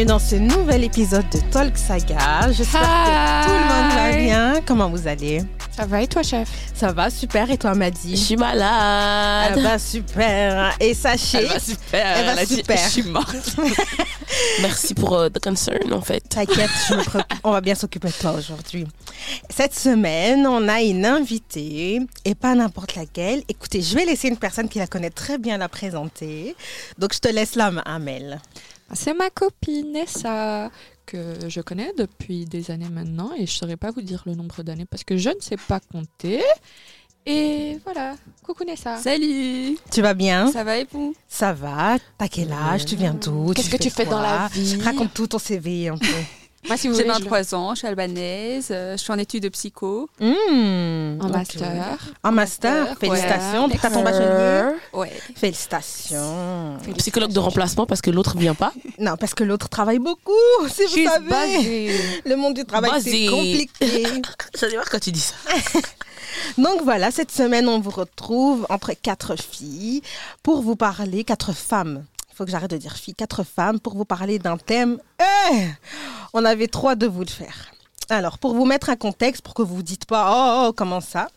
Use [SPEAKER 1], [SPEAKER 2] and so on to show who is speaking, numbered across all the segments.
[SPEAKER 1] bienvenue dans ce nouvel épisode de Talk Saga. J'espère que tout le monde va bien. Comment vous allez?
[SPEAKER 2] Ça va et toi, chef?
[SPEAKER 1] Ça va, super. Et toi, Maddy
[SPEAKER 3] Je suis malade.
[SPEAKER 1] Elle va super. Et sachez.
[SPEAKER 3] Elle va super.
[SPEAKER 1] Elle va
[SPEAKER 3] dit,
[SPEAKER 1] super.
[SPEAKER 3] je suis morte. Merci pour euh, the concern, en fait.
[SPEAKER 1] T'inquiète, on va bien s'occuper de toi aujourd'hui. Cette semaine, on a une invitée, et pas n'importe laquelle. Écoutez, je vais laisser une personne qui la connaît très bien la présenter. Donc, je te laisse la main, Amel.
[SPEAKER 2] C'est ma copine Nessa que je connais depuis des années maintenant et je ne saurais pas vous dire le nombre d'années parce que je ne sais pas compter. Et voilà, coucou Nessa.
[SPEAKER 3] Salut.
[SPEAKER 1] Tu vas bien?
[SPEAKER 3] Ça va et vous?
[SPEAKER 1] Ça va T'as quel âge? Tu viens d'où?
[SPEAKER 2] Qu'est-ce que tu fais dans la vie?
[SPEAKER 1] Raconte tout ton CV un peu.
[SPEAKER 2] Moi, si vous
[SPEAKER 4] J'ai
[SPEAKER 2] voulez, je-
[SPEAKER 4] 23 ans, je suis albanaise, euh, je suis en études de psy-co.
[SPEAKER 1] Mmh,
[SPEAKER 2] en master.
[SPEAKER 1] En master,
[SPEAKER 4] Master,
[SPEAKER 1] félicitations.
[SPEAKER 4] ouais.
[SPEAKER 1] T'as ton bachelier
[SPEAKER 4] Ouais.
[SPEAKER 1] Félicitations.
[SPEAKER 3] Psychologue de remplacement parce que l'autre vient pas.
[SPEAKER 1] Non, parce que l'autre travaille beaucoup, si vous savez.
[SPEAKER 2] basée.
[SPEAKER 1] Le monde du travail, c'est
[SPEAKER 3] Basé.
[SPEAKER 1] compliqué.
[SPEAKER 3] J'allais voir quand tu dis ça.
[SPEAKER 1] Donc voilà, cette semaine, on vous retrouve entre quatre filles pour vous parler, quatre femmes. Il faut que j'arrête de dire filles, quatre femmes pour vous parler d'un thème. Eh on avait trois de vous le faire. Alors, pour vous mettre un contexte, pour que vous ne dites pas oh, oh, comment ça?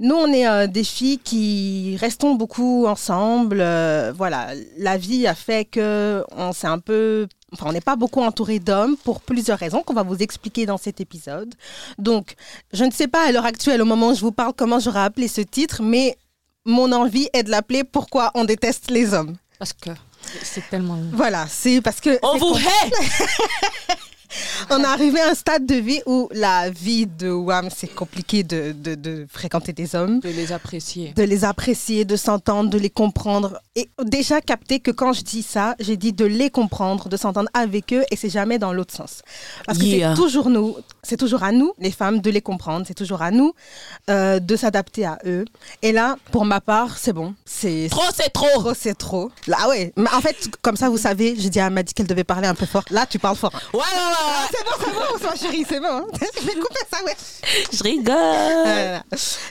[SPEAKER 1] Nous, on est euh, des filles qui restons beaucoup ensemble. euh, voilà, la vie a fait que on s'est un peu, enfin, on n'est pas beaucoup entouré d'hommes pour plusieurs raisons qu'on va vous expliquer dans cet épisode. Donc, je ne sais pas à l'heure actuelle, au moment où je vous parle, comment j'aurais appelé ce titre, mais mon envie est de l'appeler Pourquoi on déteste les hommes.
[SPEAKER 2] Parce que c'est tellement.
[SPEAKER 1] Voilà, c'est parce que
[SPEAKER 3] On vous hait.
[SPEAKER 1] on est arrivé à un stade de vie où la vie de Wam, c'est compliqué de, de- de fréquenter des hommes,
[SPEAKER 2] De les apprécier.
[SPEAKER 1] de les apprécier, de s'entendre, de les comprendre. Et déjà capter que quand je dis ça, j'ai dit de les comprendre, de s'entendre avec eux, et c'est jamais dans l'autre sens. Parce que
[SPEAKER 3] Yeah.
[SPEAKER 1] c'est toujours nous, c'est toujours à nous, les femmes, de les comprendre, c'est toujours à nous euh, de s'adapter à eux. Et là, pour ma part, c'est bon. C'est
[SPEAKER 3] Trop, c'est trop.
[SPEAKER 1] trop, c'est trop. Là, ouais. Mais en fait, comme ça, vous savez, j'ai dit à Maddy qu'elle devait parler un peu fort. Là, tu parles fort.
[SPEAKER 3] Ouais, ouais, ouais.
[SPEAKER 1] Ah, c'est bon, c'est bon, ma chérie, c'est bon. hein. Je vais couper ça, ouais.
[SPEAKER 3] Je rigole.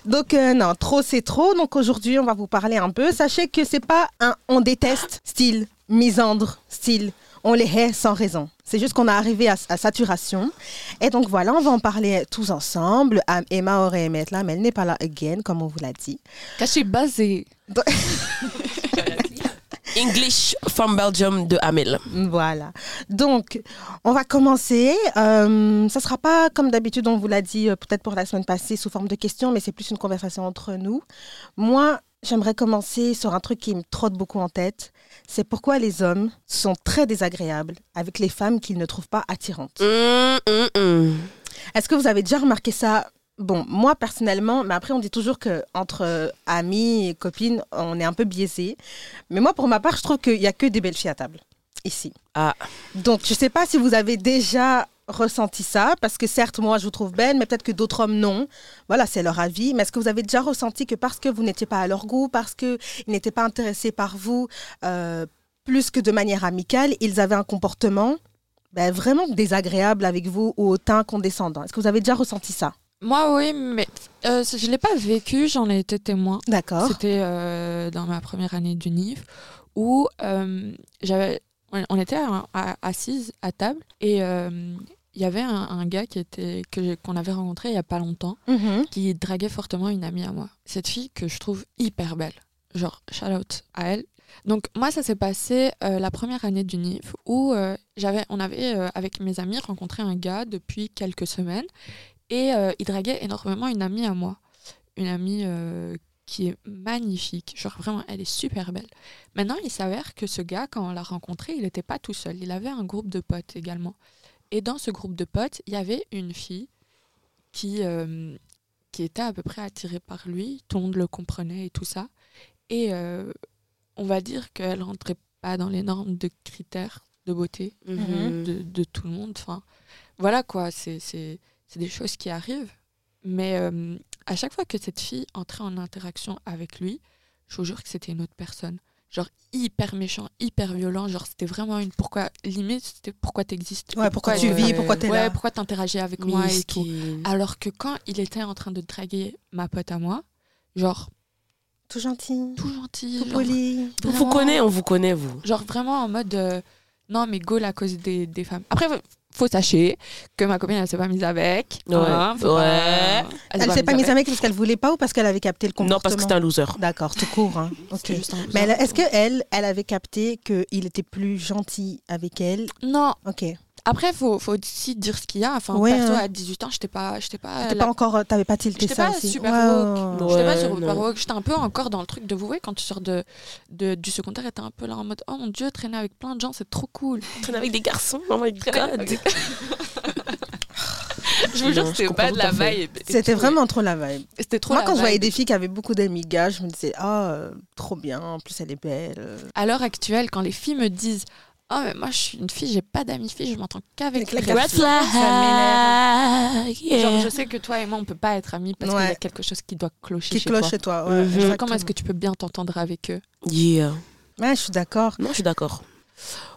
[SPEAKER 1] Donc, euh, non, trop, c'est trop. Donc, aujourd'hui, on va vous parler un peu. Sachez que c'est pas un on déteste style misandre, style on les hait sans raison. C'est juste qu'on est arrivé à, à saturation. Et donc, voilà, on va en parler tous ensemble. Emma aurait aimé être là, mais elle n'est pas là again, comme on vous l'a dit.
[SPEAKER 2] Je suis basée.
[SPEAKER 3] English from Belgium de Amel.
[SPEAKER 1] Voilà. Donc, on va commencer. Euh, ça sera pas comme d'habitude, on vous l'a dit euh, peut-être pour la semaine passée sous forme de questions, mais c'est plus une conversation entre nous. Moi, j'aimerais commencer sur un truc qui me trotte beaucoup en tête. C'est pourquoi les hommes sont très désagréables avec les femmes qu'ils ne trouvent pas attirantes.
[SPEAKER 3] Hum, hum, hum.
[SPEAKER 1] Est-ce que vous avez déjà remarqué ça? Bon, moi personnellement, mais après on dit toujours que entre euh, amis et copines, on est un peu biaisé. Mais moi, pour ma part, je trouve qu'il y a que des belles filles à table ici.
[SPEAKER 3] Ah.
[SPEAKER 1] Donc, je ne sais pas si vous avez déjà ressenti ça, parce que certes, moi, je vous trouve belle, mais peut-être que d'autres hommes, non. Voilà, c'est leur avis. Mais est-ce que vous avez déjà ressenti que parce que vous n'étiez pas à leur goût, parce qu'ils n'étaient pas intéressés par vous, euh, plus que de manière amicale, ils avaient un comportement ben, vraiment désagréable avec vous ou au teint condescendant? Est-ce que vous avez déjà ressenti ça?
[SPEAKER 2] Moi, oui, mais euh, je ne l'ai pas vécu, j'en ai été témoin.
[SPEAKER 1] D'accord.
[SPEAKER 2] C'était euh, dans ma première année du NIF où j'avais, on- était à- assises à table et euh, il y avait un, un gars qui était que qu'on avait rencontré il y a pas longtemps
[SPEAKER 1] Mhm.
[SPEAKER 2] qui draguait fortement une amie à moi. Cette fille que je trouve hyper belle. Genre, shout out à elle. Donc, moi, ça s'est passé euh, la première année du NIF où euh, j'avais, on avait, euh, avec mes amis, rencontré un gars depuis quelques semaines et il draguait énormément une amie à moi. Une amie qui est magnifique. Genre, vraiment, elle est super belle. Maintenant, il s'avère que ce gars, quand on l'a rencontré, il n'était pas tout seul. Il avait un groupe de potes également. Et dans ce groupe de potes, il y avait une fille qui, euh, qui était à peu près attirée par lui. Tout le monde le comprenait et tout ça. Et euh, on va dire qu'elle rentrait pas dans les normes de critères de beauté
[SPEAKER 3] Mhm.
[SPEAKER 2] de, de tout le monde. Enfin, voilà quoi, c'est c'est- c'est des choses qui arrivent. Mais euh, à chaque fois que cette fille entrait en interaction avec lui, je vous jure que c'était une autre personne. Genre hyper méchant, hyper violent. Genre c'était vraiment une pourquoi limite c'était pourquoi t'existes.
[SPEAKER 1] Ouais, pourquoi tu
[SPEAKER 2] euh,
[SPEAKER 1] vis, pourquoi t'es
[SPEAKER 2] ouais,
[SPEAKER 1] là.
[SPEAKER 2] pourquoi t'interagis avec moi et tout. Alors que quand il était en train de draguer ma pote à moi, genre
[SPEAKER 1] Tout gentil,
[SPEAKER 2] tout gentil,
[SPEAKER 1] tout
[SPEAKER 2] genre,
[SPEAKER 1] poli.
[SPEAKER 3] On vous connaît, on vous connaît, vous.
[SPEAKER 2] genre vraiment en mode euh, non, mais go à cause des, des femmes. Après, faut- faut sachez que ma copine, elle s'est pas mise avec.
[SPEAKER 3] Ouais.
[SPEAKER 2] hein, faut
[SPEAKER 3] Ouais.
[SPEAKER 2] pas-
[SPEAKER 1] Elle s'est pas mise avec parce qu'elle voulait pas ou parce qu'elle avait capté le comportement
[SPEAKER 3] Non, parce que c'était un loser.
[SPEAKER 1] D'accord, tout court. Hein.
[SPEAKER 2] Juste un-
[SPEAKER 1] Mais est-ce que elle, elle avait capté qu'il était plus gentil avec elle
[SPEAKER 2] Non,
[SPEAKER 1] Ok.
[SPEAKER 2] Après, faut, faut aussi dire ce qu'il y a. Enfin,
[SPEAKER 1] Ouais,
[SPEAKER 2] perso,
[SPEAKER 1] hein.
[SPEAKER 2] à 18 ans, j'étais pas, j'étais pas,
[SPEAKER 1] T'étais
[SPEAKER 2] la-
[SPEAKER 1] pas encore, euh, t'avais pas tilté
[SPEAKER 2] J'étais
[SPEAKER 1] ça
[SPEAKER 2] pas
[SPEAKER 1] aussi.
[SPEAKER 2] super woke.
[SPEAKER 1] ouais, ouais.
[SPEAKER 2] J'étais pas Super. Woke, j'étais un peu encore dans le truc de vous voyez quand tu sors de, de- du secondaire t'es un peu là en mode oh mon dieu traîner avec plein de gens c'est trop cool.
[SPEAKER 3] Traîner avec des garçons, oh my god.
[SPEAKER 2] je vous jure c'était pas de la vibe.
[SPEAKER 1] C'était vraiment trop la vibe.
[SPEAKER 2] C'était trop
[SPEAKER 1] Moi,
[SPEAKER 2] la
[SPEAKER 1] quand je voyais
[SPEAKER 2] vibe.
[SPEAKER 1] des filles qui avaient beaucoup d'amis gars, je me disais, ah, euh, trop bien, en plus elle est belle.
[SPEAKER 2] À l'heure actuelle quand les filles me disent oh mais moi je suis une fille j'ai pas d'amis filles je m'entends qu'avec
[SPEAKER 1] Avec
[SPEAKER 2] les
[SPEAKER 1] la
[SPEAKER 3] Red.
[SPEAKER 2] Genre je sais que toi et moi on peut pas être amis parce qu'il y a quelque chose qui doit clocher
[SPEAKER 1] Qui
[SPEAKER 2] chez
[SPEAKER 1] cloche
[SPEAKER 2] toi.
[SPEAKER 1] chez toi. Ouais,
[SPEAKER 3] Mhm.
[SPEAKER 2] Comment est-ce que tu peux bien t'entendre avec eux
[SPEAKER 3] Yeah.
[SPEAKER 1] Ouais, je suis d'accord.
[SPEAKER 3] Non, je suis d'accord.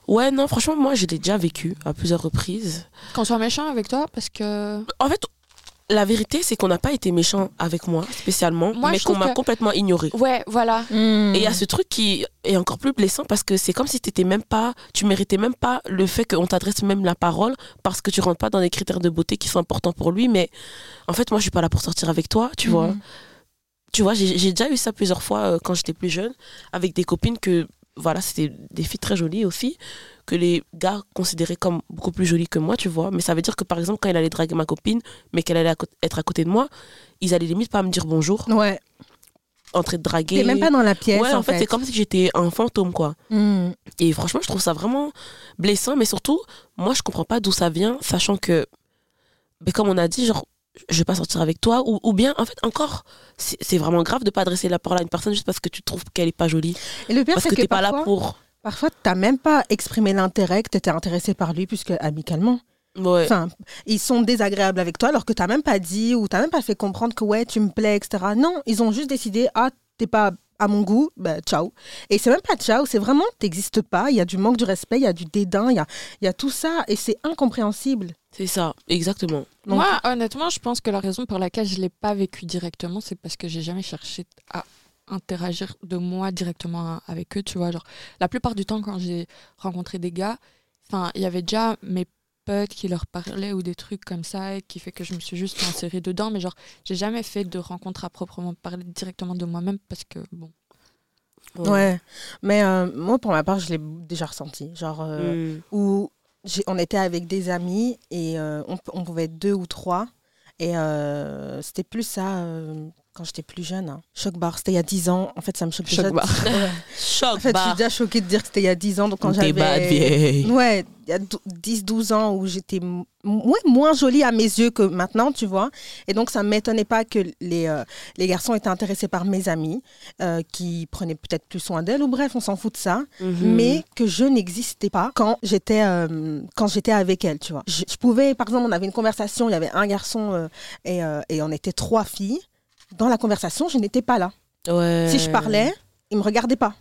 [SPEAKER 3] Ouais, non, franchement, moi, je l'ai déjà vécu à plusieurs reprises.
[SPEAKER 2] Qu'on soit méchant avec toi parce que
[SPEAKER 3] En fait, la vérité, c'est qu'on n'a pas été méchant avec moi, spécialement,
[SPEAKER 2] Moi,
[SPEAKER 3] mais qu'on m'a
[SPEAKER 2] que-
[SPEAKER 3] complètement ignoré.
[SPEAKER 2] ouais voilà
[SPEAKER 1] Mm.
[SPEAKER 3] Et il y a ce truc qui est encore plus blessant parce que c'est comme si t'étais même pas, tu méritais même pas le fait qu'on t'adresse même la parole parce que tu rentres pas dans les critères de beauté qui sont importants pour lui. Mais en fait, moi, je suis pas là pour sortir avec toi, tu vois.
[SPEAKER 1] Mhm.
[SPEAKER 3] Tu vois, j'ai j'ai déjà eu ça plusieurs fois euh, quand j'étais plus jeune avec des copines que, voilà, c'était des filles très jolies aussi, que les gars considéraient comme beaucoup plus jolies que moi, tu vois. Mais ça veut dire que par exemple, quand il allait draguer ma copine, mais qu'elle allait à être à côté de moi, ils allaient limite pas me dire bonjour,
[SPEAKER 1] Ouais.
[SPEAKER 3] en train de draguer.
[SPEAKER 1] T'es même pas dans la pièce.
[SPEAKER 3] Ouais, en, fait,
[SPEAKER 1] fait.
[SPEAKER 3] c'est comme si j'étais un fantôme, quoi.
[SPEAKER 1] Mm.
[SPEAKER 3] Et franchement, je trouve ça vraiment blessant, mais surtout, moi, je comprends pas d'où ça vient, sachant que, ben, comme on a dit, genre, je vais pas sortir avec toi, ou, ou bien, en fait, encore, c'est vraiment grave de pas adresser la parole à une personne juste parce que tu trouves qu'elle est pas jolie.
[SPEAKER 1] Et le pire,
[SPEAKER 3] Parce
[SPEAKER 1] c'est
[SPEAKER 3] que
[SPEAKER 1] que,
[SPEAKER 3] t'es pas
[SPEAKER 1] parfois,
[SPEAKER 3] là pour.
[SPEAKER 1] parfois, t'as même pas exprimé l'intérêt que t'étais intéressé par lui, puisque amicalement.
[SPEAKER 3] Ouais.
[SPEAKER 1] Enfin, ils sont désagréables avec toi alors que t'as même pas dit ou t'as même pas fait comprendre que ouais, tu me plais, etc. Non, ils ont juste décidé, ah, t'es pas à mon goût, bah, ciao. Et c'est même pas ciao, c'est vraiment, t'existes pas, il y a du manque de respect, il y a du dédain, il y a, il y a tout ça et c'est incompréhensible.
[SPEAKER 3] C'est ça, exactement.
[SPEAKER 1] Donc-
[SPEAKER 2] Moi, honnêtement, je pense que la raison pour laquelle je l'ai pas vécu directement, c'est parce que j'ai jamais cherché à interagir de moi directement avec eux, tu vois. Genre, la plupart du temps, quand j'ai rencontré des gars, enfin, il y avait déjà mes potes qui leur parlaient ou des trucs comme ça, et qui fait que je me suis juste insérée dedans. Mais genre, j'ai jamais fait de rencontre à proprement parler directement de moi-même parce que, bon.
[SPEAKER 1] Ouais. Mais euh, moi, pour ma part, je l'ai déjà ressenti. Genre, euh,
[SPEAKER 3] Mm.
[SPEAKER 1] où j'ai- on était avec des amis et euh, on, pouvait être deux ou trois. Et euh, c'était plus ça euh, quand j'étais plus jeune. hein. Choc bar, c'était il y a 10 ans. En fait, ça me choque déjà.
[SPEAKER 2] Choc bar.
[SPEAKER 1] Ouais.
[SPEAKER 3] Choc,
[SPEAKER 1] En fait, je suis déjà choquée de dire que c'était il y a 10 ans. Donc, quand
[SPEAKER 3] bad
[SPEAKER 1] j'avais. Ouais, il y a 10-12 ans où j'étais ouais, moins jolie à mes yeux que maintenant, tu vois. Et donc, ça ne m'étonnait pas que les, euh, les garçons étaient intéressés par mes amis, euh, qui prenaient peut-être plus soin d'elles, ou bref, on s'en fout de ça.
[SPEAKER 3] Mhm.
[SPEAKER 1] Mais que je n'existais pas quand j'étais euh, quand j'étais avec elles, tu vois. Je, je pouvais, par exemple, on avait une conversation, il y avait un garçon et, et on était trois filles. Dans la conversation, je n'étais pas là.
[SPEAKER 3] Ouais.
[SPEAKER 1] Si je parlais, il me regardait pas.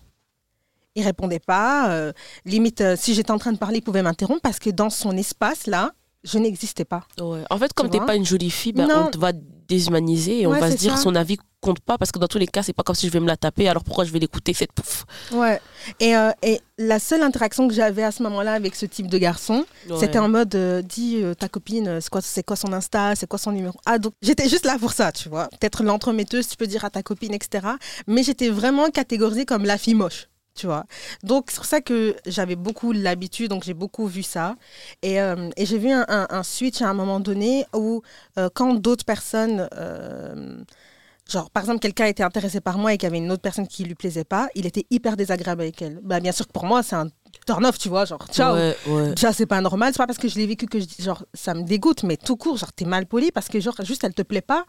[SPEAKER 1] Il répondait pas. euh, limite, euh, si j'étais en train de parler, il pouvait m'interrompre parce que dans son espace là, je n'existais pas.
[SPEAKER 3] Ouais. En fait, comme
[SPEAKER 1] Tu vois
[SPEAKER 3] pas une jolie fille, ben,
[SPEAKER 1] Non.
[SPEAKER 3] on te va déshumaniser et on va se dire
[SPEAKER 1] ça.
[SPEAKER 3] son avis compte pas parce que dans tous les cas, c'est pas comme si je vais me la taper, alors pourquoi je vais l'écouter cette pouf?
[SPEAKER 1] Ouais. Et, euh, et la seule interaction que j'avais à ce moment-là avec ce type de garçon, c'était en mode euh, dis euh, ta copine, euh, c'est quoi, c'est quoi son Insta, c'est quoi son numéro? Ah, donc j'étais juste là pour ça, tu vois. Peut-être l'entremetteuse, tu peux dire à ta copine, etc. Mais j'étais vraiment catégorisée comme la fille moche. Tu vois. Donc, c'est pour ça que j'avais beaucoup l'habitude, donc j'ai beaucoup vu ça. Et, euh, et j'ai vu un, un- un switch à un moment donné où, euh, quand d'autres personnes, euh, genre par exemple, quelqu'un était intéressé par moi et qu'il y avait une autre personne qui lui plaisait pas, il était hyper désagréable avec elle. Bah, bien sûr que pour moi, c'est un turn-off, tu vois, genre ciao.
[SPEAKER 3] Ouais, ouais.
[SPEAKER 1] Déjà, c'est pas normal, c'est pas parce que je l'ai vécu que je dis, genre, ça me dégoûte, mais tout court, genre, t'es mal poli parce que, genre, juste, elle te plaît pas.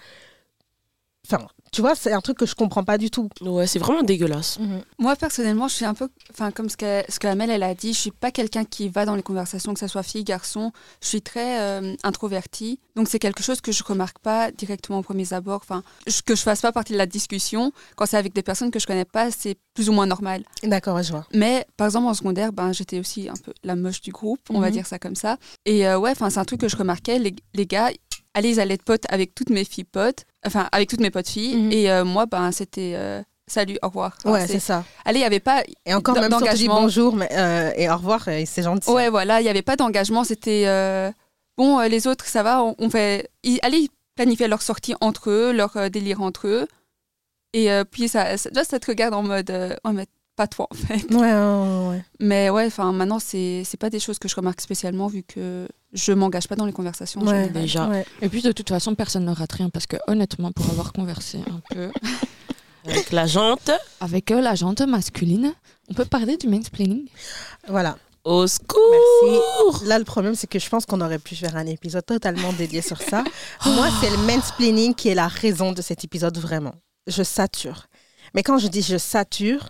[SPEAKER 1] Enfin, tu vois, c'est un truc que je comprends pas du tout.
[SPEAKER 3] Ouais, c'est vraiment dégueulasse.
[SPEAKER 4] Moi, personnellement, je suis un peu, enfin, comme ce que, ce que Amel, elle a dit, je suis pas quelqu'un qui va dans les conversations, que ce soit fille, garçon. Je suis très euh, introvertie. Donc, c'est quelque chose que je remarque pas directement au premier abord. Enfin, je- que je fasse pas partie de la discussion. Quand c'est avec des personnes que je connais pas, c'est plus ou moins normal.
[SPEAKER 1] D'accord, je vois.
[SPEAKER 4] Mais par exemple, en secondaire, ben, j'étais aussi un peu la moche du groupe, on va
[SPEAKER 1] Mhm.
[SPEAKER 4] dire ça comme ça. Et euh, ouais, enfin, c'est un truc que je remarquais. Les, les gars, allez, ils allaient être potes avec toutes mes filles potes, enfin, avec toutes mes potes filles.
[SPEAKER 1] Mhm.
[SPEAKER 4] Et euh, moi, ben, c'était. euh, salut, au revoir. Enfin,
[SPEAKER 1] Ouais,
[SPEAKER 4] c'est-
[SPEAKER 1] ça.
[SPEAKER 4] Allez, il n'y avait pas.
[SPEAKER 1] Et encore, même si on dit bonjour mais, euh, et au revoir, c'est gentil.
[SPEAKER 4] Ouais, voilà, il n'y avait pas d'engagement. C'était bon, les autres, ça va, on, on fait. Ils, allez, ils planifiaient leur sortie entre eux, leur délire entre eux. Et puis, ça, ça, te regarde en mode. Pas toi, en fait.
[SPEAKER 1] Ouais, ouais.
[SPEAKER 4] Mais ouais, enfin, maintenant, c'est c'est pas des choses que je remarque spécialement vu que je m'engage pas dans les conversations.
[SPEAKER 3] Déjà.
[SPEAKER 1] Ouais.
[SPEAKER 2] Et puis de toute façon, personne ne rate rien parce que honnêtement, pour avoir conversé un peu
[SPEAKER 3] Avec la jante.
[SPEAKER 2] avec euh, la gente masculine, on peut parler du mansplaining.
[SPEAKER 1] Voilà.
[SPEAKER 3] Au secours
[SPEAKER 1] Merci. Là, le problème, c'est que je pense qu'on aurait pu faire un épisode totalement dédié sur ça. Moi, c'est le mansplaining qui est la raison de cet épisode, vraiment. Je sature. Mais quand je dis je sature,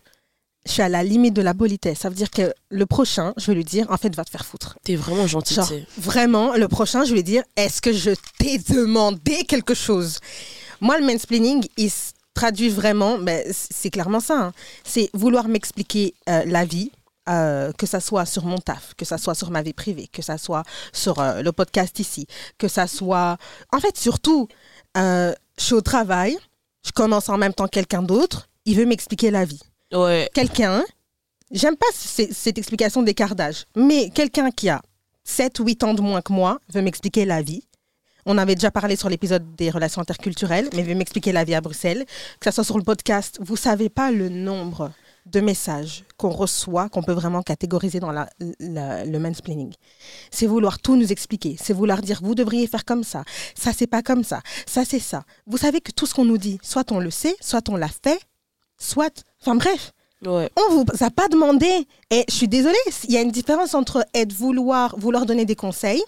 [SPEAKER 1] je suis à la limite de la politesse. Ça veut dire que le prochain, je vais lui dire, en fait, va te faire foutre.
[SPEAKER 3] T'es vraiment gentil,
[SPEAKER 1] Genre, vraiment, le prochain, je vais lui dire, est-ce que je t'ai demandé quelque chose? Moi, le mansplaining, il se traduit vraiment, mais c'est clairement ça. hein. C'est vouloir m'expliquer euh, la vie, euh, que ça soit sur mon taf, que ça soit sur ma vie privée, que ça soit sur euh, le podcast ici, que ça soit... En fait, surtout, euh, je suis au travail, je commence en même temps que quelqu'un d'autre, il veut m'expliquer la vie Quelqu'un, j'aime pas cette explication d'écart d'âge, mais quelqu'un qui a 7 ou 8 ans de moins que moi veut m'expliquer la vie. On avait déjà parlé sur l'épisode des relations interculturelles, mais veut m'expliquer la vie à Bruxelles. Que ça soit sur le podcast, vous savez pas le nombre de messages qu'on reçoit, qu'on peut vraiment catégoriser dans le mansplaining. C'est vouloir tout nous expliquer. C'est vouloir dire, vous devriez faire comme ça. Ça, c'est pas comme ça. Ça, c'est ça. Vous savez que tout ce qu'on nous dit, soit on le sait, soit on l'a fait, soit... Enfin bref,
[SPEAKER 3] Ouais.
[SPEAKER 1] on vous a pas demandé. Et je suis désolée, il y a une différence entre être vouloir, vouloir donner des conseils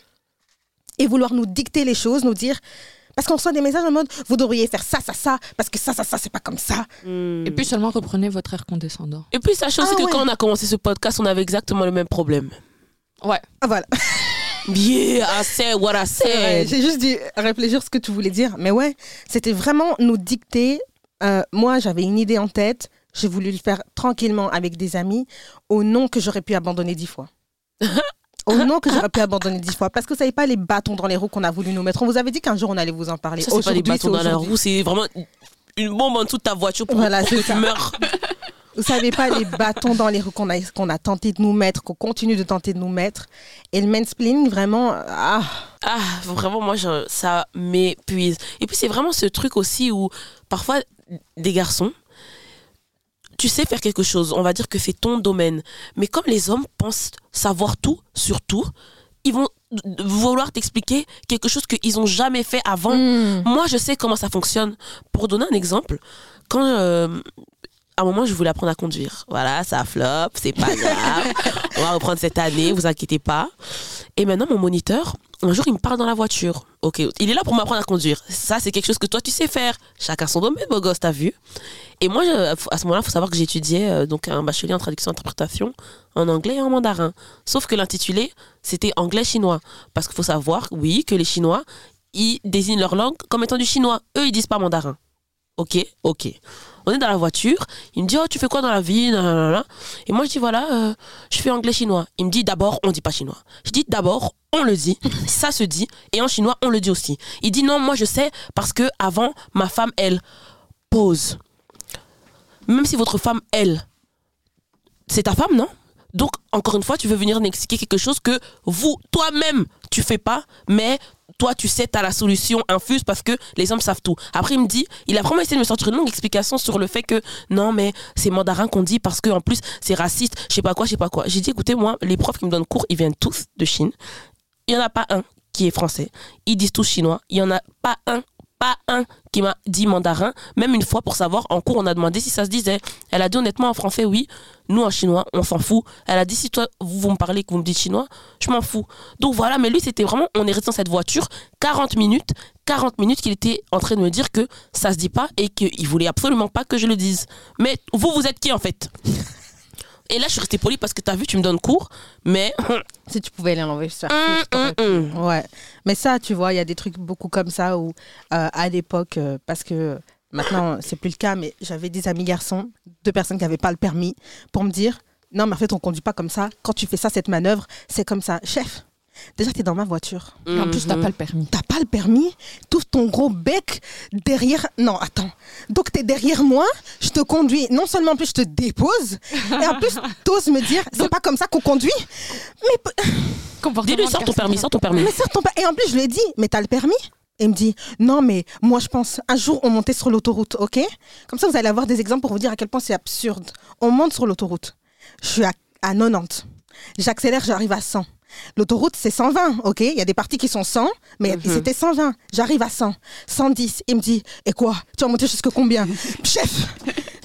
[SPEAKER 1] et vouloir nous dicter les choses, nous dire. Parce qu'on reçoit des messages en mode vous devriez faire ça, ça, ça, parce que ça, ça, ça, c'est pas comme ça.
[SPEAKER 3] Hmm.
[SPEAKER 2] Et puis seulement reprenez votre air condescendant.
[SPEAKER 3] Et puis, sachez aussi
[SPEAKER 1] Ah
[SPEAKER 3] que
[SPEAKER 1] ouais.
[SPEAKER 3] quand on a commencé ce podcast, on avait exactement le même problème.
[SPEAKER 2] Ouais.
[SPEAKER 1] Ah, voilà.
[SPEAKER 3] Yeah, I said what I said.
[SPEAKER 1] J'ai juste dû réfléchir ce que tu voulais dire. Mais ouais, c'était vraiment nous dicter. Euh, moi, j'avais une idée en tête. J'ai voulu le faire tranquillement avec des amis au nom que j'aurais pu abandonner dix fois. au nom que j'aurais pu abandonner dix fois. Parce que vous savez pas les bâtons dans les roues qu'on a voulu nous mettre. On vous avait dit qu'un jour on allait vous en parler.
[SPEAKER 3] Ça, c'est pas
[SPEAKER 1] Aujourd'hui,
[SPEAKER 3] bâtons dans la roue, c'est vraiment une bombe en dessous de ta voiture pour,
[SPEAKER 1] Voilà,
[SPEAKER 3] pour que
[SPEAKER 1] c'est
[SPEAKER 3] tu
[SPEAKER 1] ça.
[SPEAKER 3] meurs.
[SPEAKER 1] Vous savez pas les bâtons dans les roues qu'on a, qu'on a tenté de nous mettre, qu'on continue de tenter de nous mettre. Et le mansplaining, vraiment, ah,
[SPEAKER 3] Ah, vraiment, moi, je- ça m'épuise. Et puis, c'est vraiment ce truc aussi où, parfois, des garçons, tu sais faire quelque chose, on va dire que c'est ton domaine. Mais comme les hommes pensent savoir tout sur tout, ils vont vouloir t'expliquer quelque chose qu'ils n'ont jamais fait avant.
[SPEAKER 1] Mm.
[SPEAKER 3] Moi, je sais comment ça fonctionne. Pour donner un exemple, quand euh, à un moment, je voulais apprendre à conduire. Voilà, ça flop, c'est pas grave. On va reprendre cette année, vous inquiétez pas. Et maintenant, mon moniteur, un jour, il me parle dans la voiture. Ok, il est là pour m'apprendre à conduire. Ça, c'est quelque chose que toi, tu sais faire. Chacun son domaine, beau gosse, t'as vu. Et moi, à ce moment-là, il faut savoir que j'étudiais euh, donc un bachelier en traduction et interprétation en anglais et en mandarin. Sauf que l'intitulé, c'était anglais-chinois. Parce qu'il faut savoir, oui, que les Chinois, ils désignent leur langue comme étant du chinois. Eux, ils disent pas mandarin. Ok, ok. On est dans la voiture. Il me dit, oh, tu fais quoi dans la vie? Et moi, je dis, voilà, euh, je fais anglais-chinois. Il me dit, d'abord, on dit pas chinois. Je dis, d'abord, on le dit. Ça se dit. Et en chinois, on le dit aussi. Il dit, non, moi, je sais parce que avant, ma femme, elle pose. Même si votre femme, elle, c'est ta femme, non? Donc, encore une fois, tu veux venir m'expliquer quelque chose que vous, toi-même, tu fais pas, mais toi, tu sais, tu as la solution infuse parce que les hommes savent tout. Après, il me dit, il a vraiment essayé de me sortir une longue explication sur le fait que non, mais c'est mandarin qu'on dit parce que en plus, c'est raciste, je sais pas quoi, je sais pas quoi. J'ai dit, écoutez, moi, les profs qui me donnent cours, ils viennent tous de Chine. Il y en a pas un qui est français. Ils disent tous chinois. Il y en a pas un un qui m'a dit mandarin, même une fois pour savoir, en cours, on a demandé si ça se disait. Elle a dit honnêtement en français, oui. Nous, en chinois, on s'en fout. Elle a dit, si toi, vous, vous me parlez, que vous me dites chinois, je m'en fous. Donc voilà, mais lui, c'était vraiment, on est resté dans cette voiture 40 minutes, 40 minutes qu'il était en train de me dire que ça se dit pas et qu'il voulait absolument pas que je le dise. Mais vous, vous êtes qui en fait? Et là, je suis restée polie parce que t'as vu, tu me donnes cours, mais.
[SPEAKER 1] Si tu pouvais aller sur
[SPEAKER 3] Hum, hum, hum.
[SPEAKER 1] Ouais. Mais ça, tu vois, il y a des trucs beaucoup comme ça où, euh, à l'époque, euh, parce que maintenant, c'est plus le cas, mais j'avais des amis garçons, deux personnes qui n'avaient pas le permis, pour me dire Non, mais en fait, on conduit pas comme ça. Quand tu fais ça, cette manœuvre, c'est comme ça. Chef, déjà, tu es dans ma voiture.
[SPEAKER 2] Et en plus, t'as
[SPEAKER 3] Mhm.
[SPEAKER 2] pas le permis.
[SPEAKER 1] T'as pas le permis, t'ouvres ton gros bec derrière. Non, attends. Donc t'es derrière moi, je te conduis, non seulement en plus je te dépose, et en plus t'oses me dire, c'est pas comme ça qu'on conduit. Mais,
[SPEAKER 3] Dis-lui, sors ton permis, sors ton permis.
[SPEAKER 1] mais sors ton pa- Et en plus je lui ai dit, mais t'as le permis? Et il me dit, non, mais moi je pense, un jour on montait sur l'autoroute, ok? Comme ça vous allez avoir des exemples pour vous dire à quel point c'est absurde. On monte sur l'autoroute. Je suis à, à 90. J'accélère, j'arrive à 100. L'autoroute, c'est 120, ok? Il y a des parties qui sont 100, mais
[SPEAKER 3] Mhm.
[SPEAKER 1] c'était 120. J'arrive à 100, 110. Il me dit, et quoi? Tu vas monter jusque combien? Chef,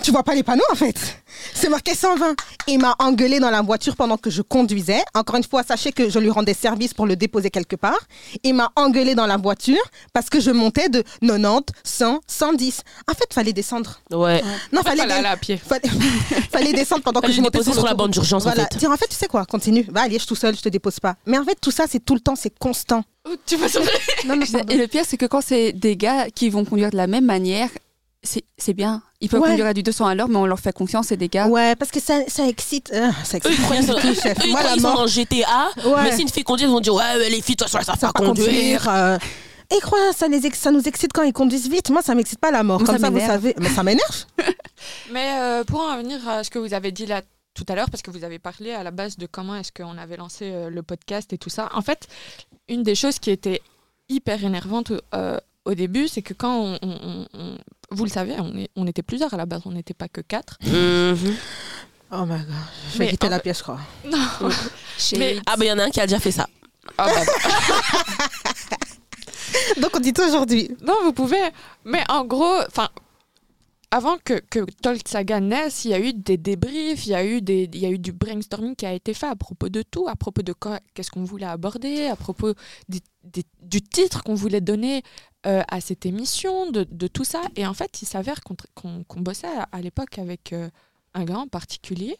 [SPEAKER 1] tu vois pas les panneaux en fait C'est marqué 120. Il m'a engueulé dans la voiture pendant que je conduisais. Encore une fois, sachez que je lui rendais service pour le déposer quelque part. Il m'a engueulé dans la voiture parce que je montais de 90, 100, 110. En fait, fallait descendre.
[SPEAKER 3] Ouais.
[SPEAKER 1] Non,
[SPEAKER 2] En
[SPEAKER 1] fallait,
[SPEAKER 2] fallait aller à pied.
[SPEAKER 1] fallait, fallait descendre pendant que je montais
[SPEAKER 3] déposer sur la bande d'urgence, en
[SPEAKER 1] Voilà.
[SPEAKER 3] fait.
[SPEAKER 1] Dire en fait, tu sais quoi, continue. Va aller, je suis tout seul, je te dépose pas. Mais en fait, tout ça, c'est tout le temps, c'est constant.
[SPEAKER 2] Oh, Tu vas.
[SPEAKER 1] Non, non,
[SPEAKER 4] Et le pire, c'est que quand c'est des gars qui vont conduire de la même manière, c'est c'est bien. Ils peuvent
[SPEAKER 1] Ouais.
[SPEAKER 4] conduire à du 200 à l'heure, mais on leur fait confiance, c'est des gars.
[SPEAKER 1] Ouais, parce que ça, ça excite. euh, ça
[SPEAKER 3] Eux,
[SPEAKER 1] excite
[SPEAKER 3] ils
[SPEAKER 1] du tout, chef.
[SPEAKER 3] eux, ils
[SPEAKER 1] Moi, la
[SPEAKER 3] qu'ils sont dans GTA,
[SPEAKER 1] Ouais.
[SPEAKER 3] mais si une fille conduit, ils vont dire Ouais, les filles, toi, ça savent pas
[SPEAKER 1] pas
[SPEAKER 3] conduire.
[SPEAKER 1] euh, Et quoi, ça, les ex- ça nous excite quand ils conduisent vite. Moi, ça m'excite pas la mort.
[SPEAKER 4] Moi,
[SPEAKER 1] Comme
[SPEAKER 4] ça
[SPEAKER 1] ça, vous savez. Mais ça m'énerve.
[SPEAKER 2] Mais euh, pour en revenir à ce que vous avez dit là tout à l'heure, parce que vous avez parlé à la base de comment est-ce qu'on avait lancé euh, le podcast et tout ça. En fait, une des choses qui était hyper énervante euh, au début, c'est que quand on, on- on- on- vous le savez, on, est- on était plusieurs à la base, on n'était pas que quatre.
[SPEAKER 3] Mhm.
[SPEAKER 1] Oh my god. Je vais
[SPEAKER 2] Mais
[SPEAKER 1] quitter la
[SPEAKER 2] fait-
[SPEAKER 1] pièce, je crois.
[SPEAKER 2] Non. Mais-
[SPEAKER 3] Ah, ben il y en a un qui a déjà fait ça.
[SPEAKER 2] Ah bah,
[SPEAKER 1] Donc, on dit tout aujourd'hui.
[SPEAKER 2] Non, vous pouvez. Mais en gros, enfin, avant que, que Talk Saga naisse, il y a eu des débriefs, il y a eu des, il y a eu du brainstorming qui a été fait à propos de tout, à propos de quoi- qu'est-ce qu'on voulait aborder, à propos des- des- du titre qu'on voulait donner euh, à cette émission, de, de tout ça. Et en fait, il s'avère qu'on bossait à, à l'époque avec euh, un gars en particulier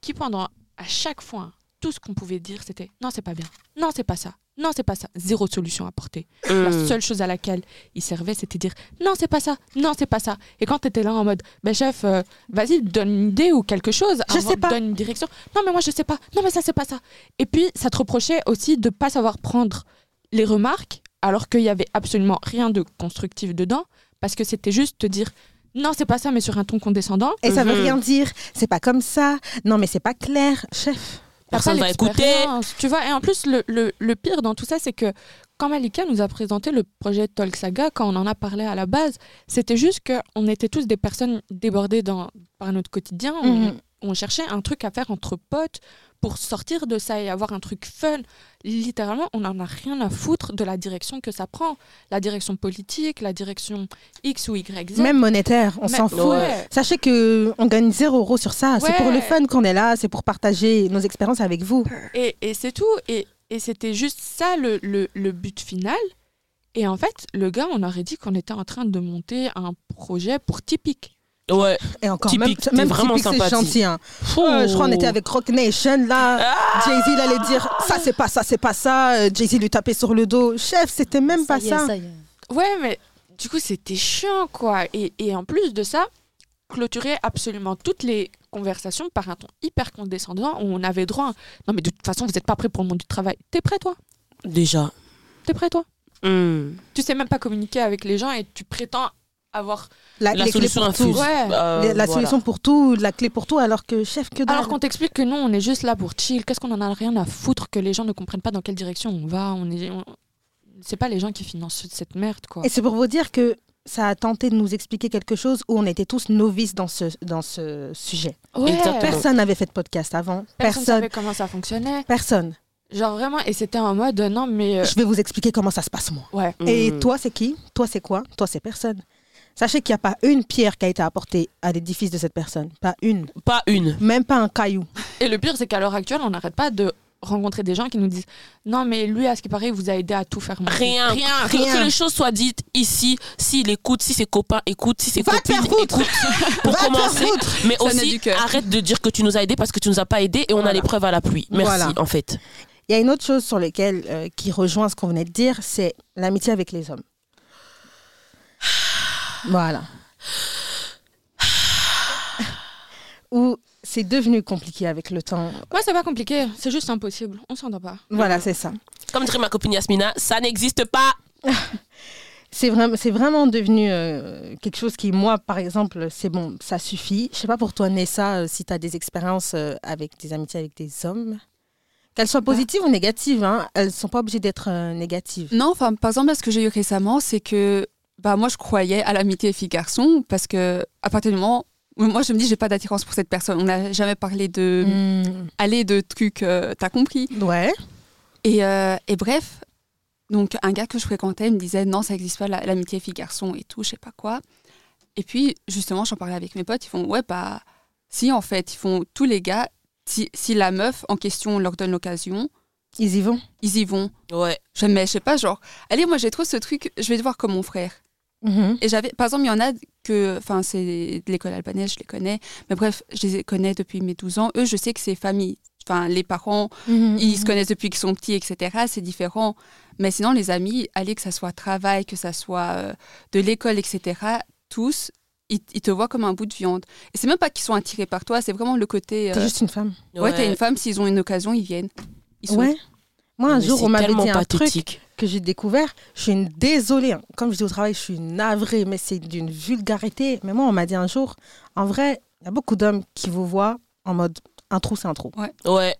[SPEAKER 2] qui, pendant à chaque fois, tout ce qu'on pouvait dire, c'était non, c'est pas bien, non, c'est pas ça, non, c'est pas ça, zéro solution apportée. La
[SPEAKER 3] Mhm.
[SPEAKER 2] seule chose à laquelle il servait, c'était dire non, c'est pas ça, non, c'est pas ça. Et quand tu étais là en mode, ben chef, euh, vas-y, donne une idée ou quelque chose,
[SPEAKER 1] Je sais pas.
[SPEAKER 2] donne une direction. Non, mais moi je sais pas, non, mais ça, c'est pas ça. Et puis, ça te reprochait aussi de pas savoir prendre les remarques, alors qu'il y avait absolument rien de constructif dedans, parce que c'était juste te dire non, c'est pas ça, mais sur un ton condescendant.
[SPEAKER 1] Et ça veut
[SPEAKER 3] Mhm.
[SPEAKER 1] rien dire. C'est pas comme ça. Non, mais c'est pas clair, chef.
[SPEAKER 3] Personne va écouter.
[SPEAKER 2] Tu vois, et en plus, le, le- le pire dans tout ça, c'est que quand Malika nous a présenté le projet Talk Saga, quand on en a parlé à la base, c'était juste qu'on était tous des personnes débordées dans, par notre quotidien. On,
[SPEAKER 1] Mhm.
[SPEAKER 2] on cherchait un truc à faire entre potes pour sortir de ça et avoir un truc fun. Littéralement, on n'en a rien à foutre de la direction que ça prend. La direction politique, la direction X ou Y, Z.
[SPEAKER 1] Même monétaire, on s'en fout.
[SPEAKER 2] Ouais.
[SPEAKER 1] Sachez que on gagne 0 euros sur ça. C'est pour le fun qu'on est là. C'est pour partager nos expériences avec vous.
[SPEAKER 2] Et, et c'est tout. Et, et c'était juste ça le, le, le but final. Et en fait, le gars, on aurait dit qu'on était en train de monter un projet pour Typique.
[SPEAKER 3] Ouais.
[SPEAKER 1] Et encore,
[SPEAKER 3] Typique,
[SPEAKER 1] même, même
[SPEAKER 3] vraiment
[SPEAKER 1] typique, c'est
[SPEAKER 3] sympathique.
[SPEAKER 1] gentil. hein. Euh, je crois qu'on était avec Rock Nation là.
[SPEAKER 3] Ah
[SPEAKER 1] Jay-Z il allait dire ça c'est pas ça, c'est pas ça. Euh, Jay-Z lui tapait sur le dos. Chef, c'était même pas
[SPEAKER 5] y est,
[SPEAKER 1] ça.
[SPEAKER 5] y est.
[SPEAKER 2] Ouais, mais du coup, c'était chiant, quoi. Et, et en plus de ça, clôturer absolument toutes les conversations par un ton hyper condescendant où on avait droit. à, Non, mais de toute façon, vous n'êtes pas prêt pour le monde du travail. T'es prêt, toi?
[SPEAKER 3] Déjà.
[SPEAKER 2] T'es prêt, toi?
[SPEAKER 3] Mhm.
[SPEAKER 2] Tu sais même pas communiquer avec les gens et tu prétends avoir.
[SPEAKER 1] La,
[SPEAKER 3] solution
[SPEAKER 1] pour tout.
[SPEAKER 3] infuse.
[SPEAKER 2] Ouais.
[SPEAKER 3] Euh,
[SPEAKER 1] Les- la
[SPEAKER 3] voilà.
[SPEAKER 1] solution pour tout, la clé pour tout, alors que chef que dalle.
[SPEAKER 2] Alors qu'on t'explique que non, on est juste là pour chill. Qu'est-ce qu'on en a rien à foutre que les gens ne comprennent pas dans quelle direction on va. On est, on- c'est pas les gens qui financent cette merde, quoi.
[SPEAKER 1] Et c'est pour vous dire que ça a tenté de nous expliquer quelque chose où on était tous novices dans ce, dans ce sujet.
[SPEAKER 2] Ouais.
[SPEAKER 1] Personne n'avait fait de podcast avant.
[SPEAKER 2] Personne
[SPEAKER 1] Personne.
[SPEAKER 2] savait comment ça fonctionnait.
[SPEAKER 1] Personne.
[SPEAKER 2] Genre vraiment, et c'était en mode non, mais euh,
[SPEAKER 1] Je vais vous expliquer comment ça se passe moi.
[SPEAKER 2] ouais.
[SPEAKER 1] Et
[SPEAKER 3] Mhm.
[SPEAKER 1] toi, c'est qui? Toi, c'est quoi? Toi, c'est personne. Sachez qu'il n'y a pas une pierre qui a été apportée à l'édifice de cette personne. Pas une.
[SPEAKER 3] Pas une.
[SPEAKER 1] Même pas un caillou.
[SPEAKER 2] Et le pire, c'est qu'à l'heure actuelle, on n'arrête pas de rencontrer des gens qui nous disent non, mais lui, à ce qui paraît, il vous a aidé à tout faire.
[SPEAKER 3] Rien.
[SPEAKER 2] rien.
[SPEAKER 3] Que,
[SPEAKER 1] rien.
[SPEAKER 3] que les choses soient dites ici, s'il écoute, si ses copains écoutent, si ses
[SPEAKER 1] Va
[SPEAKER 3] copines écoutent. Pour
[SPEAKER 1] Va
[SPEAKER 3] commencer. Mais
[SPEAKER 4] Ça
[SPEAKER 3] aussi, arrête de dire que tu nous as aidés parce que tu nous as pas aidés et on a les preuves à la pluie. Merci,
[SPEAKER 1] Voilà.
[SPEAKER 3] en fait.
[SPEAKER 1] Il y a une autre chose sur laquelle euh, qui rejoint ce qu'on venait de dire, c'est l'amitié avec les hommes. Voilà. Où c'est devenu compliqué avec le temps.
[SPEAKER 2] Moi, c'est pas compliqué, c'est juste impossible. On s'entend pas.
[SPEAKER 1] Voilà, c'est ça.
[SPEAKER 3] Comme dirait ma copine Yasmina, ça n'existe pas.
[SPEAKER 1] c'est vraiment, c'est vraiment devenu euh, quelque chose qui, moi, par exemple, c'est bon, ça suffit. Je sais pas pour toi, Nessa, euh, si tu as des expériences euh, avec des amitiés avec des hommes, qu'elles soient positives ou négatives, hein, elles sont pas obligées d'être euh, négatives.
[SPEAKER 4] Non, enfin, par exemple, là, ce que j'ai eu récemment, c'est que bah, moi, je croyais à l'amitié fille-garçon parce que, à partir du moment où moi, je me dis, j'ai pas d'attirance pour cette personne. On n'a jamais parlé de
[SPEAKER 1] Mm.
[SPEAKER 4] aller de trucs, euh, t'as compris.
[SPEAKER 1] Ouais.
[SPEAKER 4] Et, euh, et bref, donc un gars que je fréquentais me disait non, ça n'existe pas la- l'amitié fille-garçon et tout, je sais pas quoi. Et puis justement, j'en parlais avec mes potes, ils font ouais, bah si en fait, ils font tous les gars, si, si la meuf en question leur donne l'occasion,
[SPEAKER 1] Ils y vont.
[SPEAKER 4] ils y vont.
[SPEAKER 3] Ouais.
[SPEAKER 4] Je, mais je sais pas, genre, allez, moi j'ai trop ce truc, je vais te voir comme mon frère.
[SPEAKER 1] Mhm.
[SPEAKER 4] Et j'avais, par exemple, il y en a que, enfin, c'est de l'école albanaise, je les connais, mais bref, je les connais depuis mes 12 ans. Eux, je sais que c'est famille. Enfin, les parents,
[SPEAKER 1] Mhm.
[SPEAKER 4] ils se connaissent depuis qu'ils sont petits, etc. C'est différent. Mais sinon, les amis, allez, que ça soit travail, que ça soit euh, de l'école, etc., tous, ils, ils te voient comme un bout de viande. Et c'est même pas qu'ils sont attirés par toi, c'est vraiment le côté.
[SPEAKER 1] T'es
[SPEAKER 4] euh,
[SPEAKER 1] juste une femme.
[SPEAKER 4] ouais, t'es une femme, s'ils ont une occasion, ils viennent. Ils sont-
[SPEAKER 1] Ouais. Moi, un
[SPEAKER 3] Mais
[SPEAKER 1] jour,
[SPEAKER 3] c'est
[SPEAKER 1] on m'avait dit un truc que j'ai découvert. Je suis une désolée. hein. Comme je dis au travail, je suis navrée, mais c'est d'une vulgarité. Mais moi, on m'a dit un jour, en vrai, il y a beaucoup d'hommes qui vous voient en mode un trou, c'est un trou.
[SPEAKER 3] Ouais.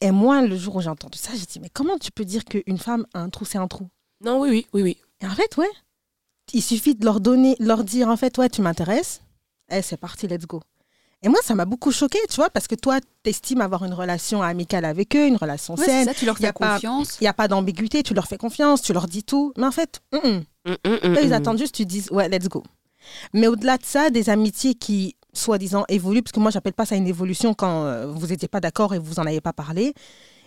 [SPEAKER 1] Et moi, le jour où j'ai entendu ça, j'ai dit, mais comment tu peux dire qu'une femme a un trou, c'est un trou?
[SPEAKER 3] Non, oui, oui, oui, oui.
[SPEAKER 1] Et en fait, ouais, il suffit de leur donner, leur dire, en fait, ouais, tu m'intéresses. Eh, c'est parti, let's go. Et moi, ça m'a beaucoup choqué, tu vois, parce que toi, t'estimes avoir une relation amicale avec eux, une relation
[SPEAKER 4] Ouais,
[SPEAKER 1] saine.
[SPEAKER 4] ça, tu leur
[SPEAKER 1] y a
[SPEAKER 4] fais confiance.
[SPEAKER 1] Il n'y a pas d'ambiguïté, tu leur fais confiance, tu leur dis tout. Mais en fait.
[SPEAKER 3] Mm, mm, mm,
[SPEAKER 1] Eux, ils
[SPEAKER 3] mm.
[SPEAKER 1] attendent juste tu dises, ouais, let's go. Mais au-delà de ça, des amitiés qui, soi-disant, évoluent, parce que moi, j'appelle pas ça une évolution quand euh, vous n'étiez pas d'accord et vous en avez pas parlé.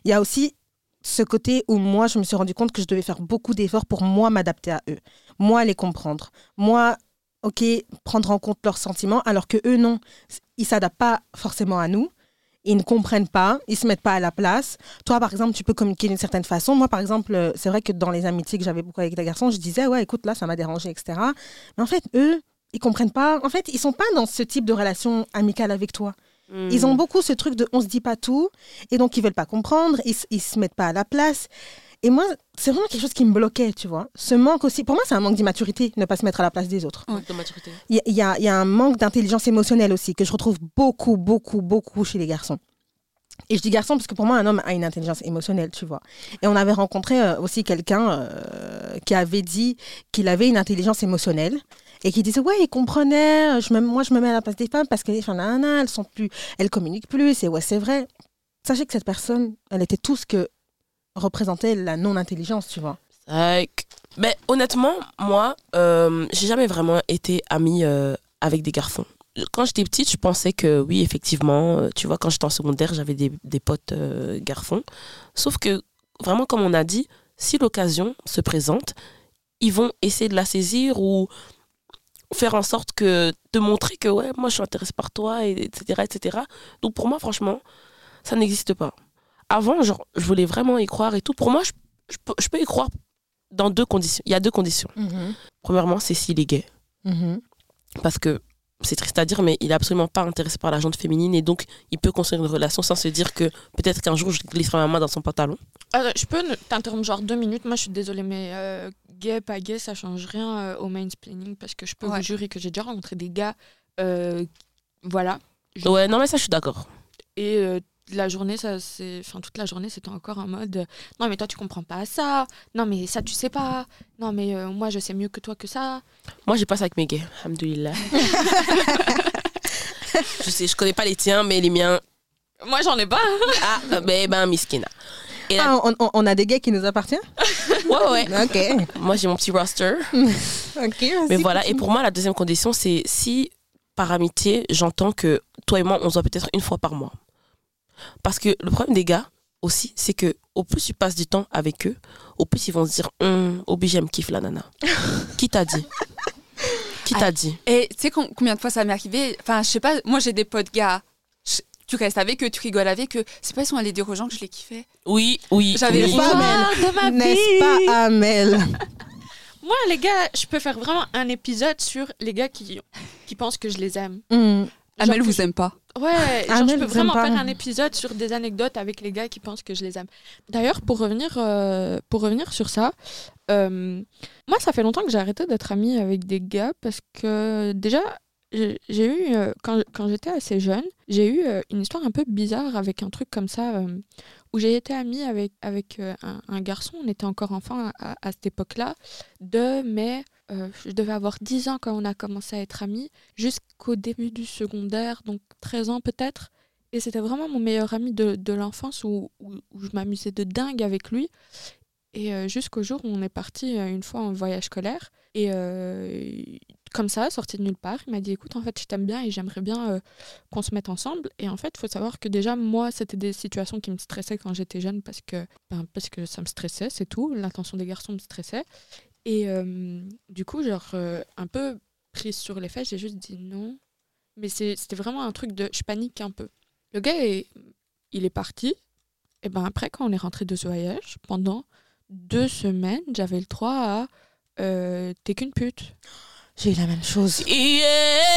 [SPEAKER 1] Il y a aussi ce côté où moi, je me suis rendu compte que je devais faire beaucoup d'efforts pour moi m'adapter à eux, moi les comprendre, moi, ok, prendre en compte leurs sentiments, alors que eux, non, ils s'adaptent pas forcément à nous. Ils ne comprennent pas, ils se mettent pas à la place. Toi, par exemple, tu peux communiquer d'une certaine façon. Moi, par exemple, euh, c'est vrai que dans les amitiés que j'avais beaucoup avec des garçons, je disais, ouais, écoute, là, ça m'a dérangé, etc. Mais en fait, eux, ils comprennent pas. En fait, ils sont pas dans ce type de relation amicale avec toi.
[SPEAKER 3] Mm.
[SPEAKER 1] Ils ont beaucoup ce truc de on se dit pas tout, et donc ils veulent pas comprendre, ils, ils se mettent pas à la place. Et moi, c'est vraiment quelque chose qui me bloquait, tu vois. Ce manque aussi, pour moi, c'est un manque d'immaturité, ne pas se mettre à la place des autres. Il y, y a, y a un manque d'intelligence émotionnelle aussi, que je retrouve beaucoup, beaucoup, beaucoup chez les garçons. Et je dis garçon parce que pour moi, un homme a une intelligence émotionnelle, tu vois. Et on avait rencontré euh, aussi quelqu'un euh, qui avait dit qu'il avait une intelligence émotionnelle et qui disait ouais, il comprenait. Je me, moi, je me mets à la place des femmes parce que les femmes, elles sont plus, elles communiquent plus. Et ouais, c'est vrai. Sachez que cette personne, elle était tout ce que représentait la non-intelligence, tu vois.
[SPEAKER 3] Mais honnêtement, moi, euh, j'ai jamais vraiment été amie euh, avec des garçons. Quand j'étais petite, je pensais que oui, effectivement, euh, tu vois, quand j'étais en secondaire, j'avais des, des potes garçons. Sauf que, vraiment, comme on a dit, si l'occasion se présente, ils vont essayer de la saisir ou faire en sorte que te montrer que ouais, moi je suis intéressée par toi, et, etc., etc. Donc pour moi, franchement, ça n'existe pas. Avant, genre, je voulais vraiment y croire et tout. Pour moi, je, je peux, je peux y croire dans deux conditions. Il y a deux conditions. Premièrement, c'est s'il est gay.
[SPEAKER 1] Mhm.
[SPEAKER 3] Parce que c'est triste à dire, mais il est absolument pas intéressé par la gente féminine et donc il peut construire une relation sans se dire que peut-être qu'un jour je glisserai ma main dans son pantalon.
[SPEAKER 2] Euh, je peux t'interrompre genre deux minutes. Moi, je suis désolée, mais euh, gay, pas gay, ça change rien euh, au mansplaining parce que je peux
[SPEAKER 4] Ouais.
[SPEAKER 2] vous jurer que j'ai déjà rencontré des gars, euh, voilà. Je-
[SPEAKER 3] Ouais, non, mais ça, je suis d'accord.
[SPEAKER 2] Et euh, la journée, ça, c'est, enfin toute la journée, c'était encore en mode, euh, non mais toi tu comprends pas ça, non mais ça tu sais pas, non mais euh, moi je sais mieux que toi que ça.
[SPEAKER 3] Moi, j'ai pas ça avec mes gays. Alhamdoulilah. je sais, je connais pas les tiens, mais les miens.
[SPEAKER 2] Moi j'en ai pas.
[SPEAKER 3] Ah, euh, ben, ben, miskina. Et la-
[SPEAKER 1] Ah, on, on- on a des gays qui nous appartiennent?
[SPEAKER 3] Ouais, ouais.
[SPEAKER 1] Ok.
[SPEAKER 3] Moi, j'ai mon petit roster.
[SPEAKER 1] Ok.
[SPEAKER 3] Mais voilà, et pour moi, la deuxième condition, c'est si par amitié, j'entends que toi et moi, on se voit peut-être une fois par mois. Parce que le problème des gars aussi, c'est que au plus tu passes du temps avec eux, au plus ils vont se dire Hum, Obi, j'aime kiffe la nana. Qui t'a dit? Qui t'a dit?
[SPEAKER 4] Et tu sais com- combien de fois ça m'est arrivé? Enfin, je sais pas, moi j'ai des potes gars. Tu restes avec eux, tu rigoles avec eux. C'est pas ils sont allés dire aux gens que je les kiffais.
[SPEAKER 3] Oui, oui.
[SPEAKER 4] J'avais
[SPEAKER 3] oui.
[SPEAKER 1] pas, Amel. N'est-ce pas, Amel?
[SPEAKER 2] Moi les gars, je peux faire vraiment un épisode sur les gars qui, qui pensent que je les aime.
[SPEAKER 1] Hmm.
[SPEAKER 4] Amel vous
[SPEAKER 2] je-
[SPEAKER 4] aime pas.
[SPEAKER 2] Ouais, genre, je peux vraiment
[SPEAKER 1] pas.
[SPEAKER 2] faire un épisode sur des anecdotes avec les gars qui pensent que je les aime. D'ailleurs, pour revenir, euh, pour revenir sur ça, euh, moi, ça fait longtemps que j'ai arrêté d'être amie avec des gars parce que déjà, j'ai j'ai eu, euh, quand, quand j'étais assez jeune, j'ai eu euh, une histoire un peu bizarre avec un truc comme ça, euh, où j'ai été amie avec, avec euh, un, garçon, on était encore enfant à, cette époque-là, de mai, euh, je devais avoir 10 ans quand on a commencé à être amis, jusqu'au début du secondaire, donc 13 ans peut-être. Et c'était vraiment mon meilleur ami de, l'enfance où, où, je m'amusais de dingue avec lui. Et euh, jusqu'au jour où on est parti une fois en voyage scolaire. Et comme ça, sorti de nulle part, il m'a dit écoute, en fait, je t'aime bien et j'aimerais bien euh, qu'on se mette ensemble. Et en fait, il faut savoir que déjà, moi, c'était des situations qui me stressaient quand j'étais jeune parce que, ben, parce que ça me stressait, c'est tout. L'intention des garçons me stressait. Et euh, du coup, genre, euh, un peu prise sur les fesses, j'ai juste dit non. Mais c'était vraiment un truc de. Je panique un peu. Le gars, il est parti. Et ben après, quand on est rentré de ce voyage, pendant deux semaines, j'avais le droit à. T'es qu'une pute.
[SPEAKER 1] J'ai eu la même chose.
[SPEAKER 3] Yeah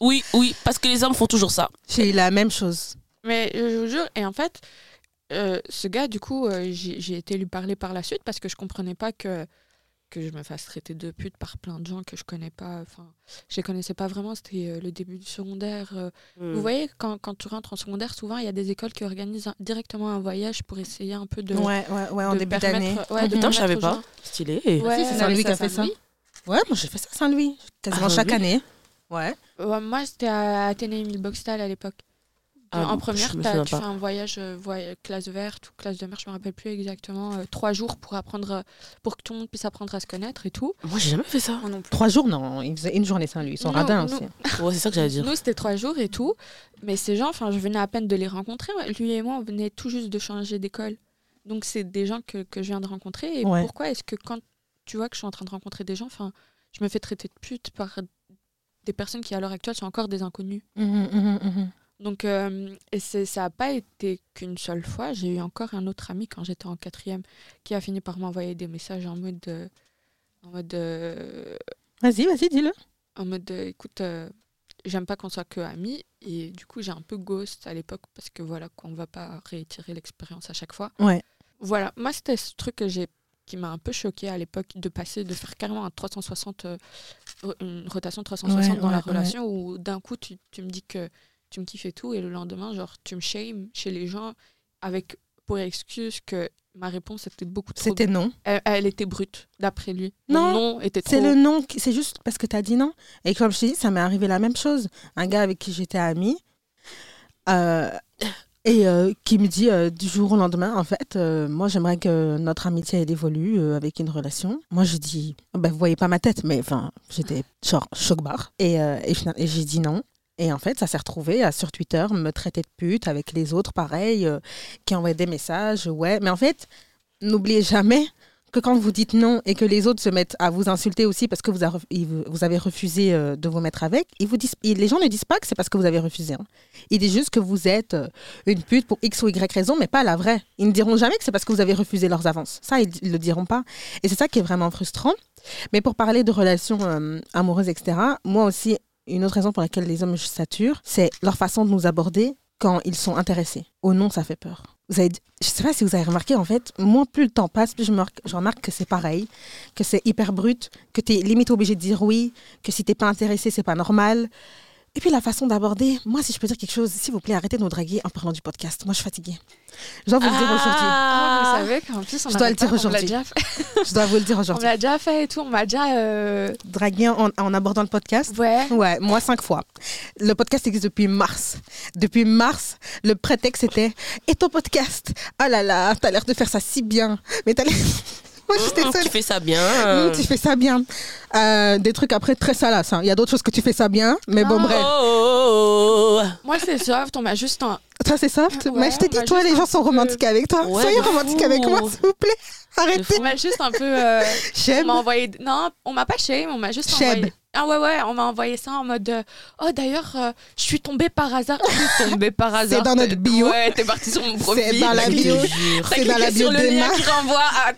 [SPEAKER 3] oui, oui, parce que les hommes font toujours ça.
[SPEAKER 1] J'ai eu la même chose.
[SPEAKER 2] Mais euh, je vous jure, et en fait, euh, ce gars, du coup, euh, j'ai j'ai été lui parler par la suite parce que je comprenais pas que, que je me fasse traiter de pute par plein de gens que je connais pas. Enfin, je les connaissais pas vraiment, c'était euh, le début du secondaire. euh.
[SPEAKER 3] Hmm.
[SPEAKER 2] Vous voyez, quand, quand tu rentres en secondaire, souvent, il y a des écoles qui organisent un- directement un voyage pour essayer un peu de.
[SPEAKER 1] Ouais, ouais, ouais, en
[SPEAKER 2] de
[SPEAKER 1] début d'année.
[SPEAKER 2] ouais, de
[SPEAKER 3] Putain, je savais pas.
[SPEAKER 2] gens-
[SPEAKER 3] Stylé.
[SPEAKER 2] Ouais,
[SPEAKER 1] Si, c'est Saint-Louis qui a fait ça. Ouais, moi j'ai fait ça à Saint-Louis, quasiment
[SPEAKER 3] Ah,
[SPEAKER 1] chaque
[SPEAKER 3] oui.
[SPEAKER 1] année. Ouais.
[SPEAKER 2] Ouais, moi, c'était à Athénée Boxtal à l'époque.
[SPEAKER 3] Ah,
[SPEAKER 2] en première, tu fais un voyage, euh, voy- classe verte ou classe de mer, je me rappelle plus exactement, euh, trois jours pour apprendre, euh, pour que tout le monde puisse apprendre à se connaître et tout.
[SPEAKER 3] Moi, j'ai jamais fait ça.
[SPEAKER 4] Non plus.
[SPEAKER 1] Trois jours, non, ils faisaient une journée Saint-Louis. Ils sont radins aussi.
[SPEAKER 3] Ouais, c'est ça que j'allais dire.
[SPEAKER 2] Nous, c'était trois jours et tout. Mais ces gens, enfin, je venais à peine de les rencontrer. Lui et moi, on venait tout juste de changer d'école. Donc, c'est des gens que, que je viens de rencontrer. Et
[SPEAKER 1] Ouais.
[SPEAKER 2] pourquoi est-ce que quand tu vois que je suis en train de rencontrer des gens, enfin, je me fais traiter de pute par des personnes qui, à l'heure actuelle, sont encore des inconnus
[SPEAKER 1] Mhm, mhm, mhm.
[SPEAKER 2] Donc, euh, et ça n'a pas été qu'une seule fois. J'ai eu encore un autre ami quand j'étais en quatrième qui a fini par m'envoyer des messages en mode. euh, en mode. euh,
[SPEAKER 1] Vas-y, vas-y, dis-le.
[SPEAKER 2] en mode écoute, j'aime pas qu'on soit que amis. Et du coup, j'ai un peu ghost à l'époque parce que voilà, qu'on va pas réitérer l'expérience à chaque fois.
[SPEAKER 1] Ouais.
[SPEAKER 2] Voilà, moi, c'était ce truc que j'ai qui m'a un peu choqué à l'époque de passer, de faire carrément un 360, euh, une rotation 360
[SPEAKER 1] Ouais,
[SPEAKER 2] dans la
[SPEAKER 1] ouais,
[SPEAKER 2] relation où d'un coup, tu, tu me dis que tu me kiffes et tout, et le lendemain, genre, tu me shames chez les gens avec pour excuse que ma réponse était beaucoup trop.
[SPEAKER 1] C'était non.
[SPEAKER 2] Elle, elle était brute, d'après lui.
[SPEAKER 1] Non,
[SPEAKER 2] était trop.
[SPEAKER 1] C'est le non, c'est juste parce que tu as dit non. Et comme je t'ai dit, ça m'est arrivé la même chose. Un gars avec qui j'étais amie, euh, et euh, qui me dit euh, du jour au lendemain, en fait, euh, moi j'aimerais que notre amitié elle évolue avec une relation. Moi je dis, ben, vous voyez pas ma tête, mais enfin, j'étais genre choc barre. Et, et j'ai dit non. Et en fait, ça s'est retrouvé à, sur Twitter, me traiter de pute avec les autres, pareil, euh, qui envoyaient des messages. Ouais, mais en fait, n'oubliez jamais que quand vous dites non et que les autres se mettent à vous insulter aussi parce que vous, avez refusé euh, de vous mettre avec, ils vous disent, les gens ne disent pas que c'est parce que vous avez refusé. hein. Ils disent juste que vous êtes euh, une pute pour X ou Y raison, mais pas la vraie. Ils ne diront jamais que c'est parce que vous avez refusé leurs avances. Ça, ils ne le diront pas. Et c'est ça qui est vraiment frustrant. Mais pour parler de relations amoureuses, etc., moi aussi, une autre raison pour laquelle les hommes me saturent, c'est leur façon de nous aborder quand ils sont intéressés. Au non, ça fait peur. Vous avez, je sais pas si vous avez remarqué, en fait, moi, plus le temps passe, plus je, remarque que c'est pareil, que c'est hyper brut, que tu es limite obligé de dire oui, que si t'es pas intéressé, c'est pas normal. Et puis la façon d'aborder, moi, si je peux dire quelque chose, s'il vous plaît, arrêtez de nous draguer en parlant du podcast. Moi, je suis fatiguée. Je dois vous le dire aujourd'hui.
[SPEAKER 2] Ah,
[SPEAKER 3] Ah,
[SPEAKER 2] vous savez qu'en plus, on
[SPEAKER 1] Je dois le dire
[SPEAKER 2] on
[SPEAKER 1] aujourd'hui. Je dois vous le dire
[SPEAKER 2] On
[SPEAKER 1] aujourd'hui.
[SPEAKER 2] l'a déjà fait et tout. On m'a déjà. euh,
[SPEAKER 1] Draguer en, en abordant le podcast?
[SPEAKER 2] Ouais.
[SPEAKER 1] Ouais, moi cinq fois. Le podcast existe depuis mars. Depuis mars, le prétexte était Et ton podcast? Oh là là, t'as l'air de faire ça si bien. Mais t'as l'air. Moi, j'étais
[SPEAKER 3] Mmh,
[SPEAKER 1] seule.
[SPEAKER 3] tu fais ça bien.
[SPEAKER 1] Mmh, tu fais ça bien. Euh, des trucs après très salaces. hein. Il y a d'autres choses que tu fais ça bien, mais bon,
[SPEAKER 2] Non.
[SPEAKER 1] bref.
[SPEAKER 3] Oh,
[SPEAKER 2] Moi, c'est soft. On m'a juste. un-
[SPEAKER 1] Toi, c'est soft?
[SPEAKER 2] Ouais,
[SPEAKER 1] mais je t'ai
[SPEAKER 2] on
[SPEAKER 1] dit,
[SPEAKER 2] va
[SPEAKER 1] toi,
[SPEAKER 2] juste
[SPEAKER 1] les gens
[SPEAKER 2] un
[SPEAKER 1] sont
[SPEAKER 2] peu-
[SPEAKER 1] romantiques avec toi.
[SPEAKER 3] Ouais,
[SPEAKER 1] Soyez
[SPEAKER 3] de
[SPEAKER 1] romantiques
[SPEAKER 3] fou.
[SPEAKER 1] avec moi, s'il vous plaît. Arrêtez.
[SPEAKER 2] On m'a juste un peu. euh, on
[SPEAKER 1] J'aime.
[SPEAKER 2] m'a envoyé. Non, on m'a pas shame. On m'a juste
[SPEAKER 1] Shame.
[SPEAKER 2] envoyé. Ah ouais, ouais, on m'a envoyé ça en mode euh, Oh, d'ailleurs, euh, je suis tombée par hasard. Je suis tombée par hasard.
[SPEAKER 1] dans notre bio.
[SPEAKER 2] Ouais, t'es parti sur mon profil.
[SPEAKER 1] C'est dans la bio. C'est dans la bio
[SPEAKER 2] sur le lien qui renvoie à.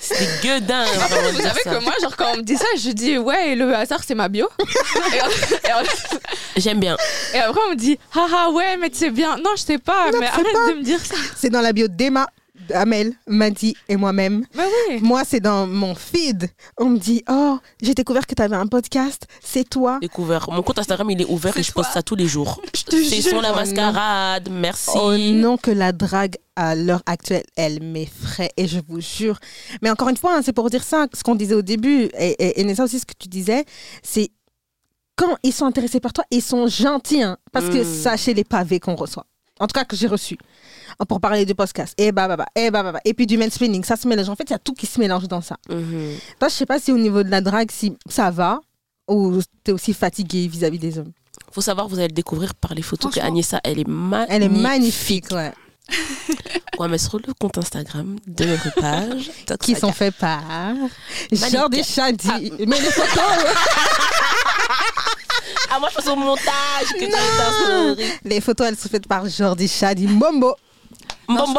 [SPEAKER 3] C'est gueudin.
[SPEAKER 2] Vous savez que moi, genre, quand on me dit ça, je dis ouais, et le hasard, c'est ma bio.
[SPEAKER 3] J'aime bien.
[SPEAKER 2] et après, on me dit ah ah ouais, mais tu sais bien. Non, je sais pas, mais arrête de me dire ça.
[SPEAKER 1] C'est dans la bio d'Emma, Amel, Madi et moi-même.
[SPEAKER 2] Oui.
[SPEAKER 1] Moi, c'est dans mon feed. On me dit Oh, j'ai découvert que tu avais un podcast. C'est toi.
[SPEAKER 3] Découvert. Mon compte Instagram, il est ouvert et je poste ça tous les jours.
[SPEAKER 2] Je te
[SPEAKER 3] C'est sur la
[SPEAKER 1] Oh
[SPEAKER 3] mascarade. Merci.
[SPEAKER 1] Oh non, que la drague à l'heure actuelle, elle m'effraie et je vous jure. Mais encore une fois, hein, c'est pour dire ça, ce qu'on disait au début, et, et, et Nessa aussi, ce que tu disais, c'est quand ils sont intéressés par toi, ils sont gentils, hein, parce que
[SPEAKER 3] Mm.
[SPEAKER 1] sachez les pavés qu'on reçoit. En tout cas, que j'ai reçu. Pour parler du podcast. Et bah, bah, bah, et bah, bah, bah. Et puis du mansplaining, ça se mélange. En fait, il y a tout qui se mélange dans ça.
[SPEAKER 3] Mhm.
[SPEAKER 1] Toi, je sais pas si au niveau de la drague, si ça va, ou t'es aussi fatigué vis-à-vis des hommes.
[SPEAKER 3] Faut savoir, vous allez le découvrir par les photos que. Agnesa, elle est magnifique.
[SPEAKER 1] Elle est magnifique, ouais.
[SPEAKER 3] Ouais, mais sur le compte Instagram de notre page.
[SPEAKER 1] Qui sont faits par Jordi Chadi. Mais les photos,
[SPEAKER 3] Ah, moi, je fais au montage que tu as story.
[SPEAKER 1] les photos, elles sont faites par Jordi Chadi. Mombo.
[SPEAKER 3] Bon.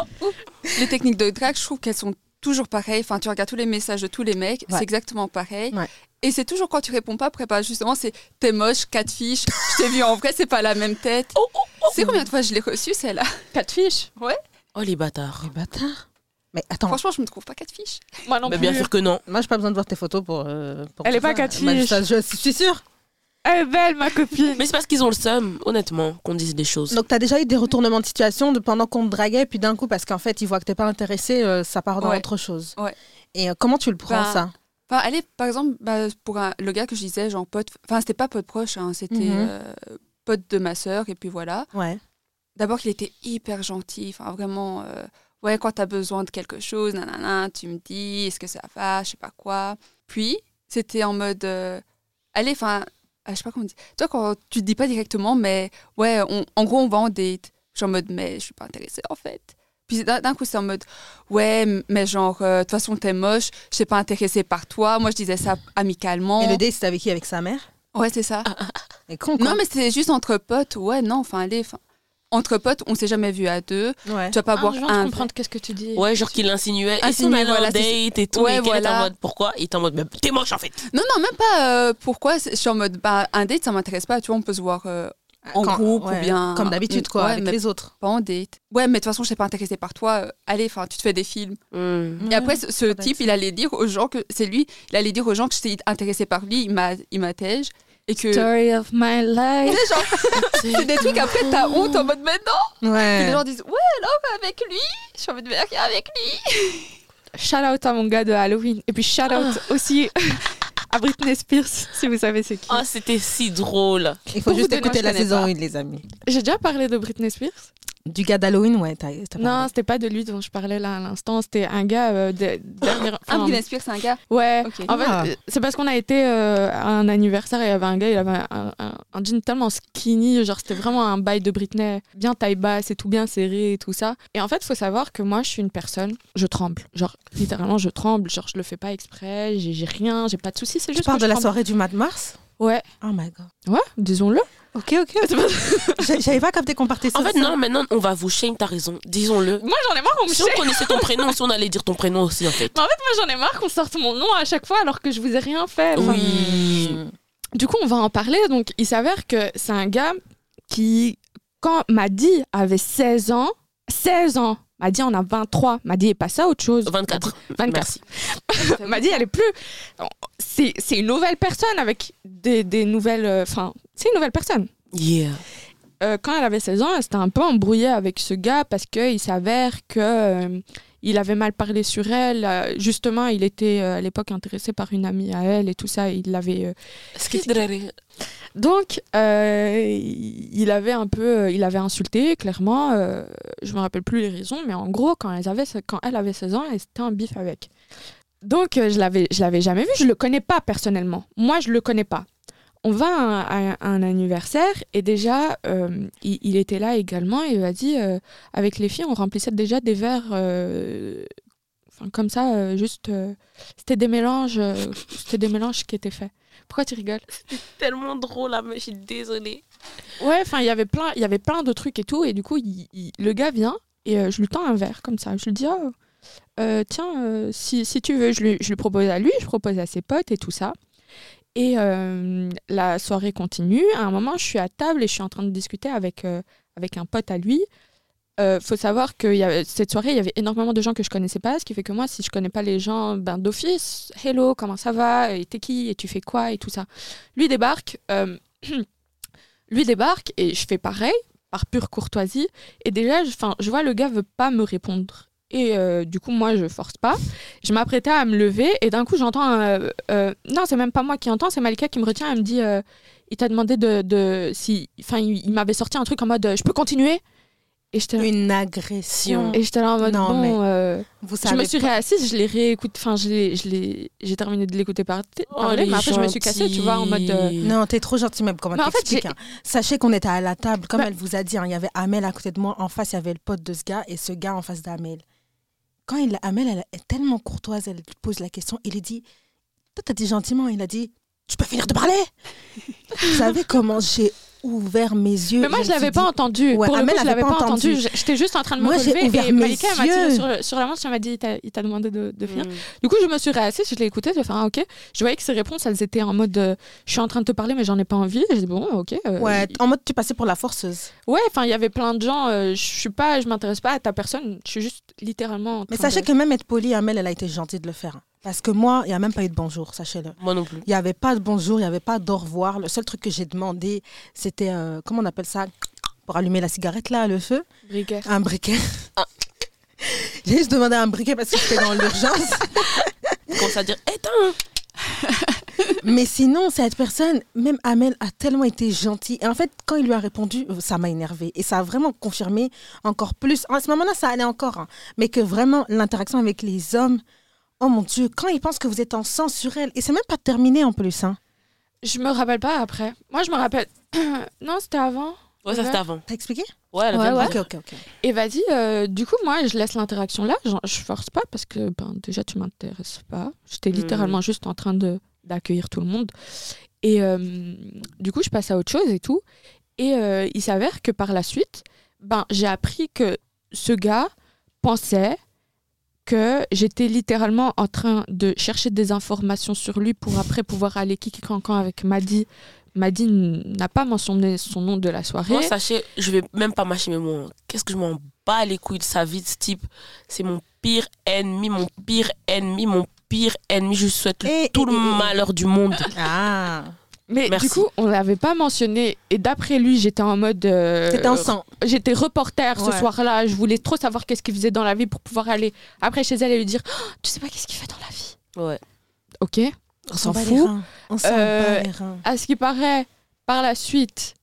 [SPEAKER 4] Les techniques de drague, je trouve qu'elles sont toujours pareilles. Enfin, tu regardes tous les messages de tous les mecs,
[SPEAKER 1] Ouais.
[SPEAKER 4] c'est exactement pareil.
[SPEAKER 1] Ouais.
[SPEAKER 4] Et c'est toujours quand tu réponds pas, après, bah, justement, c'est t'es moche, quatre fiches, je t'ai vu en vrai, c'est pas la même tête.
[SPEAKER 3] Oh, oh, oh.
[SPEAKER 4] C'est combien de fois je l'ai reçue, celle-là
[SPEAKER 2] Quatre fiches.
[SPEAKER 3] Oh, les bâtards.
[SPEAKER 1] Les bâtards. Mais attends,
[SPEAKER 4] Franchement, je me trouve pas quatre fiches.
[SPEAKER 2] Moi non
[SPEAKER 3] Mais
[SPEAKER 2] plus.
[SPEAKER 3] bien sûr que non.
[SPEAKER 1] moi, j'ai pas besoin de voir tes photos pour. euh, pour
[SPEAKER 2] Elle est pas catfish.
[SPEAKER 1] Bah, ça, je suis sûre.
[SPEAKER 2] Elle est belle, ma copine.
[SPEAKER 3] Mais c'est parce qu'ils ont le seum, honnêtement, qu'on dise des choses.
[SPEAKER 1] Donc, tu as déjà eu des retournements de situation de pendant qu'on te draguait, puis d'un coup, parce qu'en fait, ils voient que t'es pas intéressé, euh, ça part dans
[SPEAKER 4] Ouais.
[SPEAKER 1] autre chose.
[SPEAKER 4] Ouais.
[SPEAKER 1] Et euh, comment tu le prends,
[SPEAKER 4] Bah,
[SPEAKER 1] ça?
[SPEAKER 4] Enfin, allez, par exemple, bah, pour un- le gars que je disais, genre pote, enfin, c'était pas pote proche, hein, c'était
[SPEAKER 1] Mhm.
[SPEAKER 4] euh, pote de ma sœur, et puis voilà.
[SPEAKER 1] Ouais.
[SPEAKER 4] D'abord, il était hyper gentil, enfin, vraiment, euh, ouais, quand t'as besoin de quelque chose, nanana, tu me dis, est-ce que ça va, je sais pas quoi. Puis, c'était en mode, euh, allez, enfin, je sais pas comment dire. Tu vois, quand tu te dis pas directement, mais ouais, on- en gros, on va en date. Je suis en mode, mais je suis pas intéressée, en fait. Puis d'un coup, c'est en mode, ouais, mais genre, euh, de toute façon, t'es moche, je suis pas intéressée par toi. Moi, je disais ça amicalement.
[SPEAKER 1] Et le date, c'était avec qui? Avec sa mère?
[SPEAKER 4] Ouais, c'est ça.
[SPEAKER 1] Et con, quoi.
[SPEAKER 4] Non, mais c'est juste entre potes. Ouais, non, enfin, allez, enfin, entre potes, on s'est jamais vu à deux.
[SPEAKER 1] Ouais.
[SPEAKER 4] Tu vas pas
[SPEAKER 2] Ah,
[SPEAKER 4] boire
[SPEAKER 2] je de
[SPEAKER 4] un.
[SPEAKER 2] comprendre qu'est-ce que tu dis?
[SPEAKER 3] Ouais, genre qu'il insinuait. Et si on
[SPEAKER 4] Insinuait,
[SPEAKER 3] en
[SPEAKER 4] voilà,
[SPEAKER 3] date et tout,
[SPEAKER 4] Ouais,
[SPEAKER 3] et était en
[SPEAKER 4] voilà.
[SPEAKER 3] mode pourquoi? Il était en mode mais t'es moche en fait.
[SPEAKER 4] Non, non, même pas euh, pourquoi? Je suis en mode, bah, un date, ça m'intéresse pas. Tu vois, on peut se voir euh, en
[SPEAKER 1] Quand-
[SPEAKER 4] groupe
[SPEAKER 1] ouais,
[SPEAKER 4] ou bien.
[SPEAKER 1] Comme d'habitude, quoi,
[SPEAKER 4] Ouais,
[SPEAKER 1] avec
[SPEAKER 4] mais
[SPEAKER 1] les autres.
[SPEAKER 4] pas en date. Ouais, mais de toute façon, je suis pas intéressée par toi. euh, allez, enfin, tu te fais des films.
[SPEAKER 3] Hmm.
[SPEAKER 4] Et après, ce, type, il allait dire aux gens que c'est lui. Il allait dire aux gens que j'étais intéressée par lui. Il m'a, il m'attège. Et que.
[SPEAKER 2] Story of my life.
[SPEAKER 4] C'est des trucs après, t'as honte en mode, non. Puis les gens disent, ouais, alors avec lui. Je suis en mode, avec lui.
[SPEAKER 2] Shout out à mon gars de Halloween. Et puis shout out aussi à Britney Spears, si vous savez c'est qui.
[SPEAKER 3] Oh, c'était si drôle.
[SPEAKER 1] Il faut
[SPEAKER 2] Pour
[SPEAKER 1] juste écouter la saison
[SPEAKER 2] pas.
[SPEAKER 1] 1, les amis.
[SPEAKER 2] J'ai déjà parlé de Britney Spears.
[SPEAKER 1] Du gars d'Halloween, ouais, t'as t'as
[SPEAKER 2] Non,
[SPEAKER 1] parlé.
[SPEAKER 2] c'était pas de lui dont je parlais là à l'instant. C'était un gars euh, de, dernier-
[SPEAKER 4] Ah, Britney Spears, c'est un gars.
[SPEAKER 2] Ouais,
[SPEAKER 4] Ok.
[SPEAKER 2] en fait,
[SPEAKER 1] Ah.
[SPEAKER 2] euh, c'est parce qu'on a été euh, à un anniversaire et il y avait un gars, il avait un, un- un jean tellement skinny, genre c'était vraiment un bail de Britney, bien taille basse et tout bien serré et tout ça. Et en fait, il faut savoir que moi, je suis une personne, je tremble. Genre, littéralement, je tremble. Genre, je le fais pas exprès, j'ai rien, j'ai pas de soucis, c'est
[SPEAKER 1] Tu
[SPEAKER 2] juste
[SPEAKER 1] parles
[SPEAKER 2] que
[SPEAKER 1] de la
[SPEAKER 2] tremble.
[SPEAKER 1] soirée du mois de mars?
[SPEAKER 2] Ouais,
[SPEAKER 1] Oh my god.
[SPEAKER 2] ouais, disons-le.
[SPEAKER 1] Ok, ok. J'a- J'avais pas capté qu'on partait
[SPEAKER 3] En fait,
[SPEAKER 1] ça.
[SPEAKER 3] non, maintenant, on va vous shame, t'as raison. Disons-le.
[SPEAKER 2] Moi, j'en ai marre qu'on me
[SPEAKER 3] Si on connaissait ton prénom, si on allait dire ton prénom aussi, en fait.
[SPEAKER 2] Mais en fait, moi, j'en ai marre qu'on sorte mon nom à chaque fois alors que je vous ai rien fait. Enfin,
[SPEAKER 3] Oui.
[SPEAKER 2] Du coup, on va en parler. Donc, il s'avère que c'est un gars qui, quand Madi avait 16 ans, 16 ans, Madi en a 23, Madi est passé à autre chose.
[SPEAKER 3] 24.
[SPEAKER 2] 24.
[SPEAKER 3] Merci.
[SPEAKER 2] Madi, elle est plus. C'est c'est une nouvelle personne avec des, des nouvelles. euh, Enfin, c'est une nouvelle personne.
[SPEAKER 3] Yeah.
[SPEAKER 2] Euh, quand elle avait 16 ans, elle s'était un peu embrouillée avec ce gars parce qu'il s'avère que euh, il avait mal parlé sur elle. Euh, justement, il était euh, à l'époque intéressé par une amie à elle et tout ça. Il l'avait. euh, Donc, il avait un peu, il avait insulté, clairement. euh, je me rappelle plus les raisons, mais en gros, quand, elle avait 16 ans, elle était en bif avec. Donc, je l'avais, je l'avais jamais vu. Je le connais pas personnellement. Moi, je le connais pas. On va à un, à un anniversaire et déjà, euh, il, il était là également et il a dit, euh, avec les filles, on remplissait déjà des verres. euh, Enfin, comme ça, euh, juste. c'était des mélanges. c'était des mélanges qui étaient faits. Pourquoi tu rigoles?
[SPEAKER 3] Tellement drôle, là, mais je suis désolée.
[SPEAKER 2] Ouais, enfin, il y avait plein, il y avait plein de trucs et tout, et du coup, il- il- le gars vient et je lui tends un verre comme ça. Je lui dis, oh, tiens, si, si tu veux, je lui, je lui propose à lui, je propose à ses potes et tout ça. Et euh, la soirée continue. À un moment, je suis à table et je suis en train de discuter avec, euh, un pote à lui. Euh, faut savoir que cette soirée, il y avait énormément de gens que je connaissais pas, ce qui fait que moi, si je connais pas les gens, ben d'office, hello, comment ça va, et t'es qui, et tu fais quoi, et tout ça. Lui débarque, lui débarque, et je fais pareil, par pure courtoisie, et déjà, je, je vois le gars veut pas me répondre. Et euh, du coup, moi, je force pas. Je m'apprêtais à me lever, et d'un coup, j'entends euh, euh, non, c'est même pas moi qui entends, c'est Malika qui me retient, elle me dit, euh, il t'a demandé de, de si, enfin, il, il m'avait sorti un truc en mode, euh, je peux continuer? Et j'étais là,
[SPEAKER 1] Une agression.
[SPEAKER 2] et j'étais là en mode,
[SPEAKER 1] Non,
[SPEAKER 2] bon,
[SPEAKER 1] mais
[SPEAKER 2] euh,
[SPEAKER 1] Vous
[SPEAKER 2] je me
[SPEAKER 1] savez
[SPEAKER 2] suis
[SPEAKER 1] pas.
[SPEAKER 2] réassise, je l'ai réécouté, enfin, je j'ai terminé de l'écouter par,
[SPEAKER 3] Oh,
[SPEAKER 2] parler, mais après, je me suis cassée, tu vois, en mode, euh,
[SPEAKER 1] Non, t'es trop gentil même comment
[SPEAKER 2] en fait,
[SPEAKER 1] hein. Sachez qu'on était à la table, comme
[SPEAKER 2] Bah-
[SPEAKER 1] elle vous a dit, hein, il y avait Amel à côté de moi, en face il y avait le pote de ce gars et ce gars en face d'Amel. Quand il, Amel elle est tellement courtoise, elle lui pose la question, il lui dit, toi t'as dit gentiment, il a dit, tu peux finir de parler? Vous savez comment j'ai ouvert mes yeux
[SPEAKER 2] Mais moi,
[SPEAKER 1] me
[SPEAKER 2] je l'avais pas
[SPEAKER 1] dit-
[SPEAKER 2] entendu.
[SPEAKER 1] Ouais,
[SPEAKER 2] Pour le
[SPEAKER 1] Amel
[SPEAKER 2] coup, je l'avais
[SPEAKER 1] pas
[SPEAKER 2] entendu.
[SPEAKER 1] entendu.
[SPEAKER 2] J'étais juste en train de me
[SPEAKER 1] Moi, j'ai
[SPEAKER 2] relever
[SPEAKER 1] ouvert
[SPEAKER 2] et Malika m'a tiré sur, sur la manche, elle m'a dit, il t'a- demandé de, de finir.
[SPEAKER 3] Mm.
[SPEAKER 2] Du coup, je me suis réassise, je l'ai écouté, j'ai fait, ah, ok. Je voyais que ses réponses, elles étaient en mode, euh, je suis en train de te parler, mais j'en ai pas envie. J'ai dit, bon, ok. euh,
[SPEAKER 1] Ouais,
[SPEAKER 2] il-
[SPEAKER 1] en mode tu passais pour la forceuse.
[SPEAKER 2] Ouais, enfin, il y avait plein de gens, euh, je suis pas, je m'intéresse pas à ta personne, je suis juste littéralement. en
[SPEAKER 1] Mais sachez
[SPEAKER 2] de-
[SPEAKER 1] que même être poli, Amel, elle a été gentille de le faire. Parce que moi, il n'y a même pas eu de bonjour, sachez-le.
[SPEAKER 3] Moi non plus.
[SPEAKER 1] Il n'y avait pas de bonjour, il n'y avait pas d'au revoir. Le seul truc que j'ai demandé, c'était, euh, comment on appelle ça? Pour allumer la cigarette, là, le feu?
[SPEAKER 2] Briquet.
[SPEAKER 1] Un briquet.
[SPEAKER 3] Ah.
[SPEAKER 1] j'ai juste demandé un briquet parce que j'étais dans l'urgence.
[SPEAKER 3] Commence à dire, éteins
[SPEAKER 1] Mais sinon, cette personne, même Amel, a tellement été gentille. Et en fait, quand il lui a répondu, ça m'a énervé. Et ça a vraiment confirmé encore plus. À ce moment-là, ça allait encore. hein. Mais que vraiment, l'interaction avec les hommes, oh mon Dieu, quand ils pensent que vous êtes en sang sur elle, et c'est même pas terminé en plus. Hein.
[SPEAKER 2] Je me rappelle pas après. Moi, je me rappelle. non, c'était avant.
[SPEAKER 3] Ouais, ça c'était avant.
[SPEAKER 1] T'as expliqué?
[SPEAKER 3] Ouais, elle
[SPEAKER 2] Ouais, ouais.
[SPEAKER 3] dire.
[SPEAKER 1] Ok, ok, ok.
[SPEAKER 2] Et vas-y, euh, du coup, moi, je laisse l'interaction là. Genre, je force pas parce que ben, déjà, tu m'intéresses pas. J'étais
[SPEAKER 3] Mhm.
[SPEAKER 2] littéralement juste en train de d'accueillir tout le monde. Et euh, du coup, je passe à autre chose et tout. Et euh, il s'avère que par la suite, ben, j'ai appris que ce gars pensait que j'étais littéralement en train de chercher des informations sur lui pour après pouvoir aller kiki cancan avec Madi. Madi n'a pas mentionné son nom de la soirée.
[SPEAKER 3] Moi, sachez, je vais même pas mâcher mes mots. hein. Qu'est-ce que je m'en bats les couilles de sa vie de ce type? C'est mon pire ennemi, mon pire ennemi, mon pire ennemi. Je lui souhaite
[SPEAKER 1] Et-
[SPEAKER 3] tout
[SPEAKER 1] et-
[SPEAKER 3] le
[SPEAKER 1] et- et-
[SPEAKER 3] malheur du monde.
[SPEAKER 1] Ah,
[SPEAKER 2] Mais
[SPEAKER 3] Merci.
[SPEAKER 2] du coup, on l'avait pas mentionné. Et d'après lui, j'étais en mode. euh,
[SPEAKER 1] t'étais en sang.
[SPEAKER 2] J'étais reporter ce
[SPEAKER 1] Ouais.
[SPEAKER 2] soir-là. Je voulais trop savoir qu'est-ce qu'il faisait dans la vie pour pouvoir aller après chez elle et lui dire Oh, Tu sais pas qu'est-ce qu'il fait dans la vie
[SPEAKER 3] Ouais.
[SPEAKER 2] Ok. On s'en fout.
[SPEAKER 1] reins. On s'en
[SPEAKER 2] Euh,
[SPEAKER 1] bat les reins.
[SPEAKER 2] À ce qui paraît, par la suite,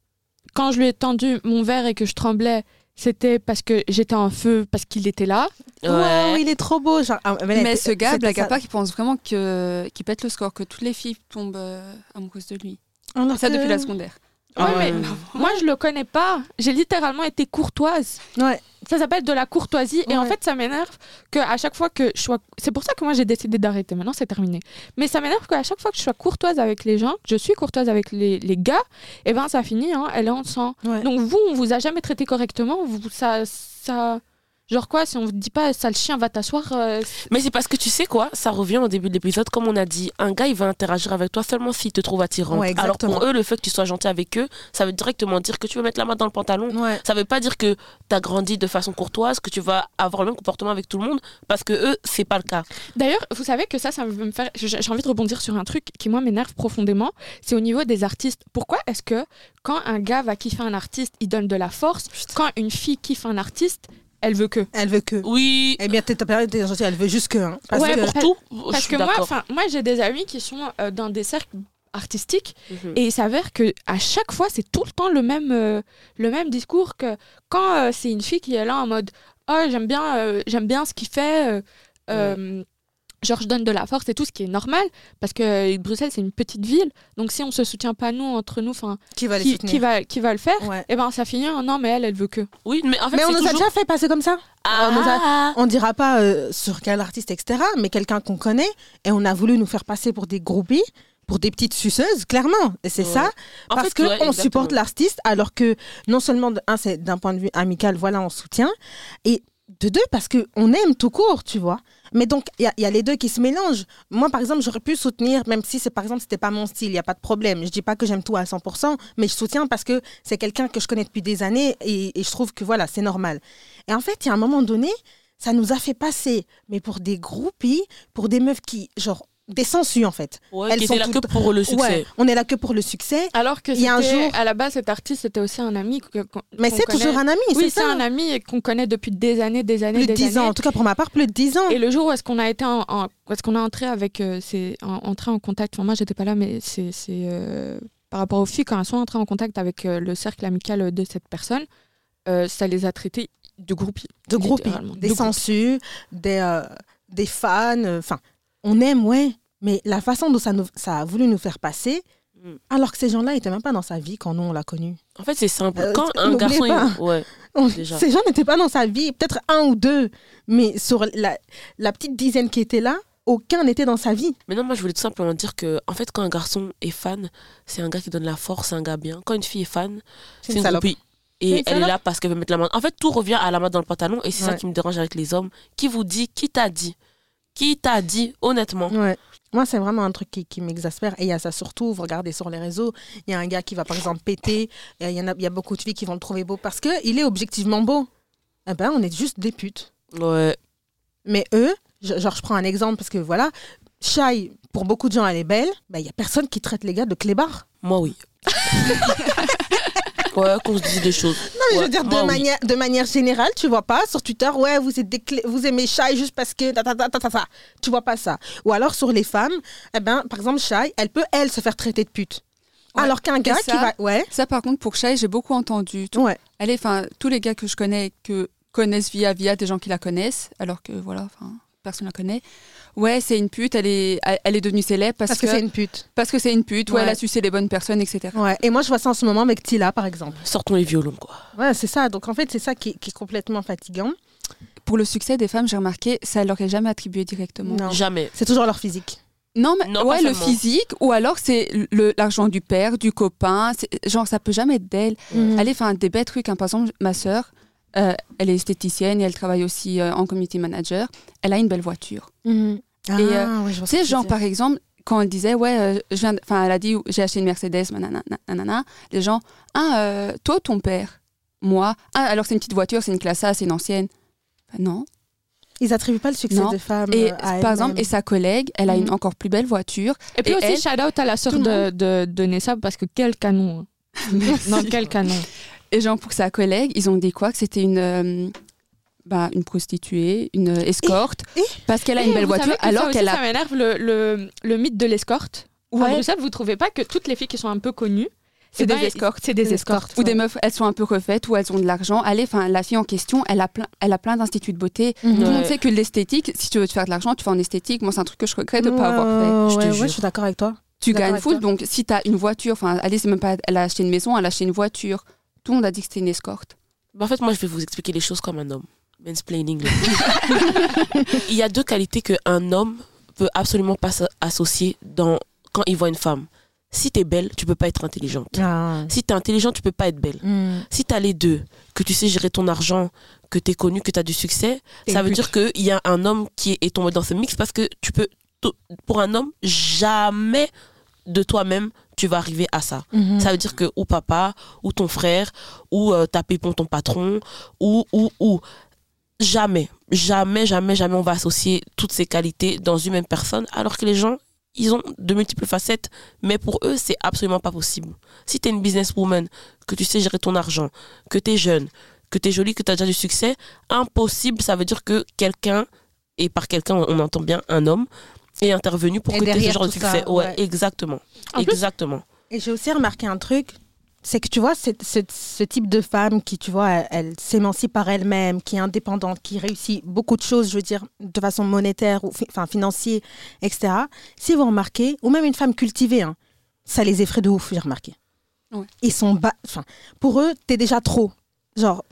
[SPEAKER 2] quand je lui ai tendu mon verre et que je tremblais, c'était parce que j'étais en feu, parce qu'il était là.
[SPEAKER 3] Ouais.
[SPEAKER 1] Wow, il est trop beau. Genre, ah,
[SPEAKER 4] Mais ce gars, blague à part, qui pense vraiment que qu'il pète le score, que toutes les filles tombent euh, amoureuses de lui.
[SPEAKER 1] Alors
[SPEAKER 4] Ça
[SPEAKER 1] que-
[SPEAKER 4] depuis la secondaire.
[SPEAKER 2] Ouais,
[SPEAKER 1] Ah
[SPEAKER 2] mais
[SPEAKER 1] ouais.
[SPEAKER 2] moi, je le connais pas. J'ai littéralement été courtoise.
[SPEAKER 1] Ouais.
[SPEAKER 2] Ça s'appelle de la courtoisie. Et en fait, ça m'énerve qu'à chaque fois que je sois. C'est pour ça que moi, j'ai décidé d'arrêter. Maintenant, c'est terminé. Mais ça m'énerve qu'à chaque fois que je sois courtoise avec les gens, que je suis courtoise avec les, les gars, et ben ça finit, hein, elle est en sang. Donc vous, on vous a jamais traité correctement. Vous, ça, ça. Genre quoi, si on vous dit pas, sale chien, va t'asseoir. euh,
[SPEAKER 3] Mais c'est parce que tu sais quoi, ça revient au début de l'épisode, comme on a dit, un gars il va interagir avec toi seulement s'il te trouve attirant.
[SPEAKER 1] Ouais,
[SPEAKER 3] Alors pour eux, le fait que tu sois gentil avec eux, ça veut directement dire que tu veux mettre la main dans le pantalon.
[SPEAKER 1] Ouais.
[SPEAKER 3] Ça veut pas dire que tu as grandi de façon courtoise, que tu vas avoir le même comportement avec tout le monde, parce que eux, c'est pas le cas.
[SPEAKER 2] D'ailleurs, vous savez que ça, ça veut me faire. J'ai envie de rebondir sur un truc qui, moi, m'énerve profondément. C'est au niveau des artistes. Pourquoi est-ce que quand un gars va kiffer un artiste, il donne de la force? Quand une fille kiffe un artiste, elle veut que.
[SPEAKER 1] Elle veut que.
[SPEAKER 3] Oui,
[SPEAKER 1] Eh bien, t'es période gentille, elle veut juste que. hein. Parce
[SPEAKER 2] Ouais,
[SPEAKER 1] que-
[SPEAKER 3] pour tout,
[SPEAKER 2] Parce que moi, enfin, moi, j'ai des amis qui sont euh, dans des cercles artistiques
[SPEAKER 3] Mhm.
[SPEAKER 2] et il s'avère que à chaque fois, c'est tout le temps le même, euh, le même discours que quand euh, c'est une fille qui est là en mode oh j'aime bien, euh, j'aime bien ce qu'il fait. euh, euh, genre je donne de la force et tout, ce qui est normal, parce que Bruxelles c'est une petite ville, donc si on se soutient pas nous entre nous, enfin
[SPEAKER 1] Qui va les
[SPEAKER 2] qui,
[SPEAKER 1] soutenir
[SPEAKER 2] qui va qui va le faire,
[SPEAKER 1] Ouais.
[SPEAKER 2] et ben ça finit non mais elle elle veut que.
[SPEAKER 3] Oui, mais en fait,
[SPEAKER 1] Mais on nous a déjà fait passer comme ça.
[SPEAKER 3] Ah,
[SPEAKER 1] on a- On dira pas euh, sur quel artiste, etc., mais quelqu'un qu'on connaît, et on a voulu nous faire passer pour des groupies, pour des petites suceuses, clairement. Et c'est
[SPEAKER 3] Ouais.
[SPEAKER 1] ça,
[SPEAKER 3] En
[SPEAKER 1] parce
[SPEAKER 3] fait,
[SPEAKER 1] que
[SPEAKER 3] ouais,
[SPEAKER 1] on
[SPEAKER 3] exactement.
[SPEAKER 1] supporte l'artiste, alors que non seulement, de un, c'est d'un point de vue amical, voilà, on soutient, et de deux, parce qu'on aime tout court, tu vois. Mais donc, il y, y a les deux qui se mélangent. Moi, par exemple, j'aurais pu soutenir, même si, c'est par exemple, c'était pas mon style, il n'y a pas de problème. Je dis pas que j'aime tout à 100%, mais je soutiens parce que c'est quelqu'un que je connais depuis des années et, et je trouve que voilà, c'est normal. Et en fait, il y a un moment donné, ça nous a fait passer, mais pour des groupies, pour des meufs qui, genre, des sensus, en fait.
[SPEAKER 3] Ouais,
[SPEAKER 1] Elles sont
[SPEAKER 3] là que pour le succès.
[SPEAKER 1] Ouais, on est là que pour le succès.
[SPEAKER 2] Alors que
[SPEAKER 1] Il y a un jour-
[SPEAKER 2] à la base cet artiste c'était aussi un ami que,
[SPEAKER 1] Mais c'est
[SPEAKER 2] connaît.
[SPEAKER 1] toujours un ami,
[SPEAKER 2] Oui,
[SPEAKER 1] c'est
[SPEAKER 2] un ami qu'on connaît depuis des années, des années,
[SPEAKER 1] Plus de
[SPEAKER 2] des
[SPEAKER 1] 10 ans,
[SPEAKER 2] années.
[SPEAKER 1] en tout cas pour ma part, plus de 10 ans.
[SPEAKER 2] Et le jour où est-ce qu'on a été en, est-ce qu'on a entré avec euh, c'est en, entré en contact enfin, moi j'étais pas là mais c'est c'est, euh, par rapport aux filles quand elles sont entrées en contact avec euh, le cercle amical de cette personne euh, ça les a traités de groupies
[SPEAKER 1] de groupes,
[SPEAKER 2] littéralement.
[SPEAKER 1] des
[SPEAKER 2] De
[SPEAKER 1] sensus, des, euh, des fans. euh, Enfin, on aime, ouais. Mais la façon dont ça, nous- ça a voulu nous faire passer,
[SPEAKER 3] Mm.
[SPEAKER 1] alors que ces gens-là n'étaient même pas dans sa vie quand nous, on l'a connu.
[SPEAKER 3] En fait, c'est simple.
[SPEAKER 1] Euh,
[SPEAKER 3] Quand un garçon. il- Ouais.
[SPEAKER 1] On-
[SPEAKER 3] Déjà.
[SPEAKER 1] Ces gens n'étaient pas dans sa vie, peut-être un ou deux. Mais sur la, la petite dizaine qui était là, aucun n'était dans sa vie.
[SPEAKER 3] Mais non, moi, je voulais tout simplement dire que, en fait, quand un garçon est fan, c'est un gars qui donne la force, c'est un gars bien. Quand une fille est fan,
[SPEAKER 1] C'est une
[SPEAKER 3] une
[SPEAKER 1] salope.
[SPEAKER 3] groupie. Et
[SPEAKER 1] une
[SPEAKER 3] elle est là parce qu'elle veut mettre la main. En fait, tout revient à la main dans le pantalon. Et c'est ça qui me dérange avec les hommes. Qui vous dit Qui t'a dit? Qui t'a dit, honnêtement?
[SPEAKER 1] Ouais. Moi, c'est vraiment un truc qui, qui m'exaspère. Et il y a ça surtout, vous regardez sur les réseaux, il y a un gars qui va par exemple péter, il y, en a, il y a beaucoup de filles qui vont le trouver beau parce qu'il est objectivement beau. Eh ben, on est juste des putes.
[SPEAKER 3] Ouais.
[SPEAKER 1] Mais eux, genre, je prends un exemple parce que voilà, Shai, pour beaucoup de gens, elle est belle. Ben, il y a personne qui traite les gars de clébards.
[SPEAKER 3] Moi, oui. ouais, qu'on se dise des choses.
[SPEAKER 1] Non, mais je veux dire, de,
[SPEAKER 3] oui.
[SPEAKER 1] manière, de manière générale, tu vois pas sur Twitter, ouais, vous, êtes vous aimez Shai juste parce que. ta, ta, ta, ta, ta, ta. Tu vois pas ça. Ou alors sur les femmes, eh ben, par exemple, Shai, elle peut, elle, se faire traiter de pute.
[SPEAKER 4] Ouais.
[SPEAKER 1] Alors qu'un gars
[SPEAKER 4] ça-
[SPEAKER 1] qui va. Ouais.
[SPEAKER 4] Ça, par contre, pour Shai, j'ai beaucoup entendu. Tout-
[SPEAKER 1] Ouais.
[SPEAKER 4] Allez, enfin, tous les gars que je connais, que connaissent via via des gens qui la connaissent, alors que voilà, enfin, personne la connaît. Ouais, c'est une pute, elle est, elle est devenue célèbre parce,
[SPEAKER 1] Parce que, c'est une pute.
[SPEAKER 4] parce que c'est une pute, ouais.
[SPEAKER 1] Ouais.
[SPEAKER 4] elle a sucé les bonnes personnes, etc.
[SPEAKER 1] Ouais. Et moi, je vois ça en ce moment avec Tila, par exemple.
[SPEAKER 3] Sortons les violons, quoi.
[SPEAKER 1] Ouais, c'est ça. Donc, en fait, c'est ça qui, qui est complètement fatigant.
[SPEAKER 4] Pour le succès des femmes, j'ai remarqué, ça leur est jamais attribué directement.
[SPEAKER 1] Non.
[SPEAKER 3] Jamais.
[SPEAKER 1] C'est toujours leur physique.
[SPEAKER 4] Non, mais
[SPEAKER 3] Non,
[SPEAKER 4] ouais, le physique, ou alors c'est le- l'argent du père, du copain, genre ça peut jamais être d'elle.
[SPEAKER 1] Mhm.
[SPEAKER 4] Allez, enfin, des bêtes trucs. hein. Par exemple, ma sœur, euh, elle est esthéticienne et elle travaille aussi euh, en community manager. Elle a une belle voiture.
[SPEAKER 1] Mhm. Ah,
[SPEAKER 4] Et, euh,
[SPEAKER 1] vois
[SPEAKER 4] Tu sais, genre par exemple, quand elle disait, ouais, euh, je viens, enfin, elle a dit, j'ai acheté une Mercedes, nanana, nanana, les gens, ah, euh, toi, ton père, moi, ah, alors c'est une petite voiture, c'est une classe A, c'est une ancienne. Ben non.
[SPEAKER 1] Ils attribuent pas le succès
[SPEAKER 4] Non.
[SPEAKER 1] des femmes
[SPEAKER 4] Et
[SPEAKER 1] à
[SPEAKER 4] par exemple, et sa collègue, elle a une
[SPEAKER 1] Mhm.
[SPEAKER 4] encore plus belle voiture.
[SPEAKER 2] et puis
[SPEAKER 4] Et
[SPEAKER 2] aussi
[SPEAKER 4] elle,
[SPEAKER 2] shout out à la sœur de, de, de Nessa parce que quel canon hein. non quel canon
[SPEAKER 4] Et genre pour sa collègue, ils ont dit quoi? Que c'était une, euh, bah, une prostituée, une escorte,
[SPEAKER 1] et-
[SPEAKER 4] parce qu'elle a une belle
[SPEAKER 2] vous
[SPEAKER 4] voiture,
[SPEAKER 2] ça
[SPEAKER 4] alors qu'elle
[SPEAKER 2] ça
[SPEAKER 4] a.
[SPEAKER 2] m'énerve le, le, le mythe de l'escorte à
[SPEAKER 4] Ouais,
[SPEAKER 2] Bruxelles vous trouvez pas que toutes les filles qui sont un peu connues
[SPEAKER 4] c'est
[SPEAKER 2] eh
[SPEAKER 4] des
[SPEAKER 2] ben,
[SPEAKER 4] escortes.
[SPEAKER 2] c'est des
[SPEAKER 1] Des
[SPEAKER 2] escortes
[SPEAKER 4] Ou des meufs, elles sont un peu refaites, ou elles ont de l'argent. Allez, enfin, la fille en question, elle a plein, elle a plein d'instituts de beauté.
[SPEAKER 1] Mhm.
[SPEAKER 4] Tout le monde sait que l'esthétique, si tu veux te faire de l'argent, tu fais en esthétique. Moi, c'est un truc que je regrette de ne pas avoir fait.
[SPEAKER 3] Je te
[SPEAKER 1] ouais,
[SPEAKER 3] jure.
[SPEAKER 1] je suis d'accord avec toi.
[SPEAKER 4] Tu
[SPEAKER 1] D'accord
[SPEAKER 4] gagnes
[SPEAKER 1] avec
[SPEAKER 4] full,
[SPEAKER 1] toi.
[SPEAKER 4] donc si tu as une voiture, enfin, allez, c'est même pas. Elle a acheté une maison, elle a acheté une voiture. Tout le monde a dit que c'était une escorte.
[SPEAKER 3] Bah, en fait, moi, je vais vous expliquer les choses comme un homme. Mansplaining. il y a deux qualités qu'un homme peut absolument pas associer dans, quand il voit une femme. Si t'es belle, tu peux pas être intelligente.
[SPEAKER 1] Ah.
[SPEAKER 3] Si t'es intelligente, tu peux pas être belle.
[SPEAKER 1] Mhm.
[SPEAKER 3] Si t'as les deux, que tu sais gérer ton argent, que t'es connu, que t'as du succès, ça veut
[SPEAKER 1] pute.
[SPEAKER 3] dire qu'il y a un homme qui est, tombé dans ce mix parce que tu peux, pour un homme, jamais de toi-même tu vas arriver à ça.
[SPEAKER 1] Mhm.
[SPEAKER 3] Ça veut dire que ou papa, ou ton frère, ou euh, ta pépon, ton patron, ou, ou, ou. Jamais, jamais, jamais, jamais on va associer toutes ces qualités dans une même personne, alors que les gens, ils ont de multiples facettes, mais pour eux, c'est absolument pas possible. Si tu es une businesswoman, que tu sais gérer ton argent, que tu es jeune, que tu es jolie, que tu as déjà du succès, impossible, ça veut dire que quelqu'un, et par quelqu'un, on entend bien un homme, est intervenu pour
[SPEAKER 1] Et
[SPEAKER 3] que tu aies ce genre de
[SPEAKER 1] ça,
[SPEAKER 3] succès. ouais,
[SPEAKER 1] ouais.
[SPEAKER 3] exactement.
[SPEAKER 2] En plus-
[SPEAKER 3] exactement.
[SPEAKER 1] Et j'ai aussi remarqué un truc, c'est que tu vois, c'est c'est- ce type de femme qui, tu vois, elle, elle s'émancipe par elle-même, qui est indépendante, qui réussit beaucoup de choses, je veux dire, de façon monétaire ou fi- enfin, financier, etc. Si vous remarquez, ou même une femme cultivée, hein, ça les effraie de ouf, j'ai remarqué.
[SPEAKER 4] Ouais.
[SPEAKER 1] Ils sont bas. Enfin, pour eux, t'es déjà trop. Genre,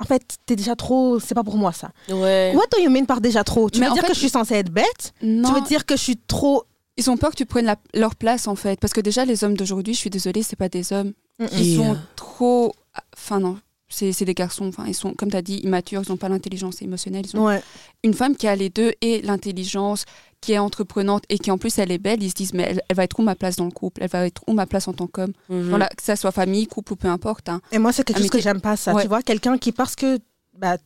[SPEAKER 1] en fait, t'es déjà trop, c'est pas pour moi ça.
[SPEAKER 3] Ouais.
[SPEAKER 1] What do you mean par déjà trop? Tu
[SPEAKER 4] Mais
[SPEAKER 1] veux dire
[SPEAKER 4] fait-
[SPEAKER 1] que je suis censée être bête?
[SPEAKER 4] Non,
[SPEAKER 1] Tu veux dire que je suis trop.
[SPEAKER 4] ils ont peur que tu prennes la- leur place en fait. Parce que déjà, les hommes d'aujourd'hui, je suis désolée, c'est pas des hommes. Ils sont trop. Enfin, non. C'est c'est des garçons, enfin, ils sont, comme tu as dit, immatures, ils n'ont pas l'intelligence émotionnelle. Ils ont...
[SPEAKER 1] Ouais.
[SPEAKER 4] Une femme qui a les deux et l'intelligence, qui est entreprenante et qui en plus elle est belle, ils se disent, mais elle, elle va être où ma place dans le couple? Elle va être où ma place en tant qu'homme?
[SPEAKER 3] Mhm.
[SPEAKER 4] Voilà, Que ça soit famille, couple ou peu importe. hein.
[SPEAKER 1] Et moi, c'est quelque
[SPEAKER 4] Ah,
[SPEAKER 1] chose que j'aime pas, ça.
[SPEAKER 4] Ouais.
[SPEAKER 1] Tu vois, quelqu'un qui, parce que bah,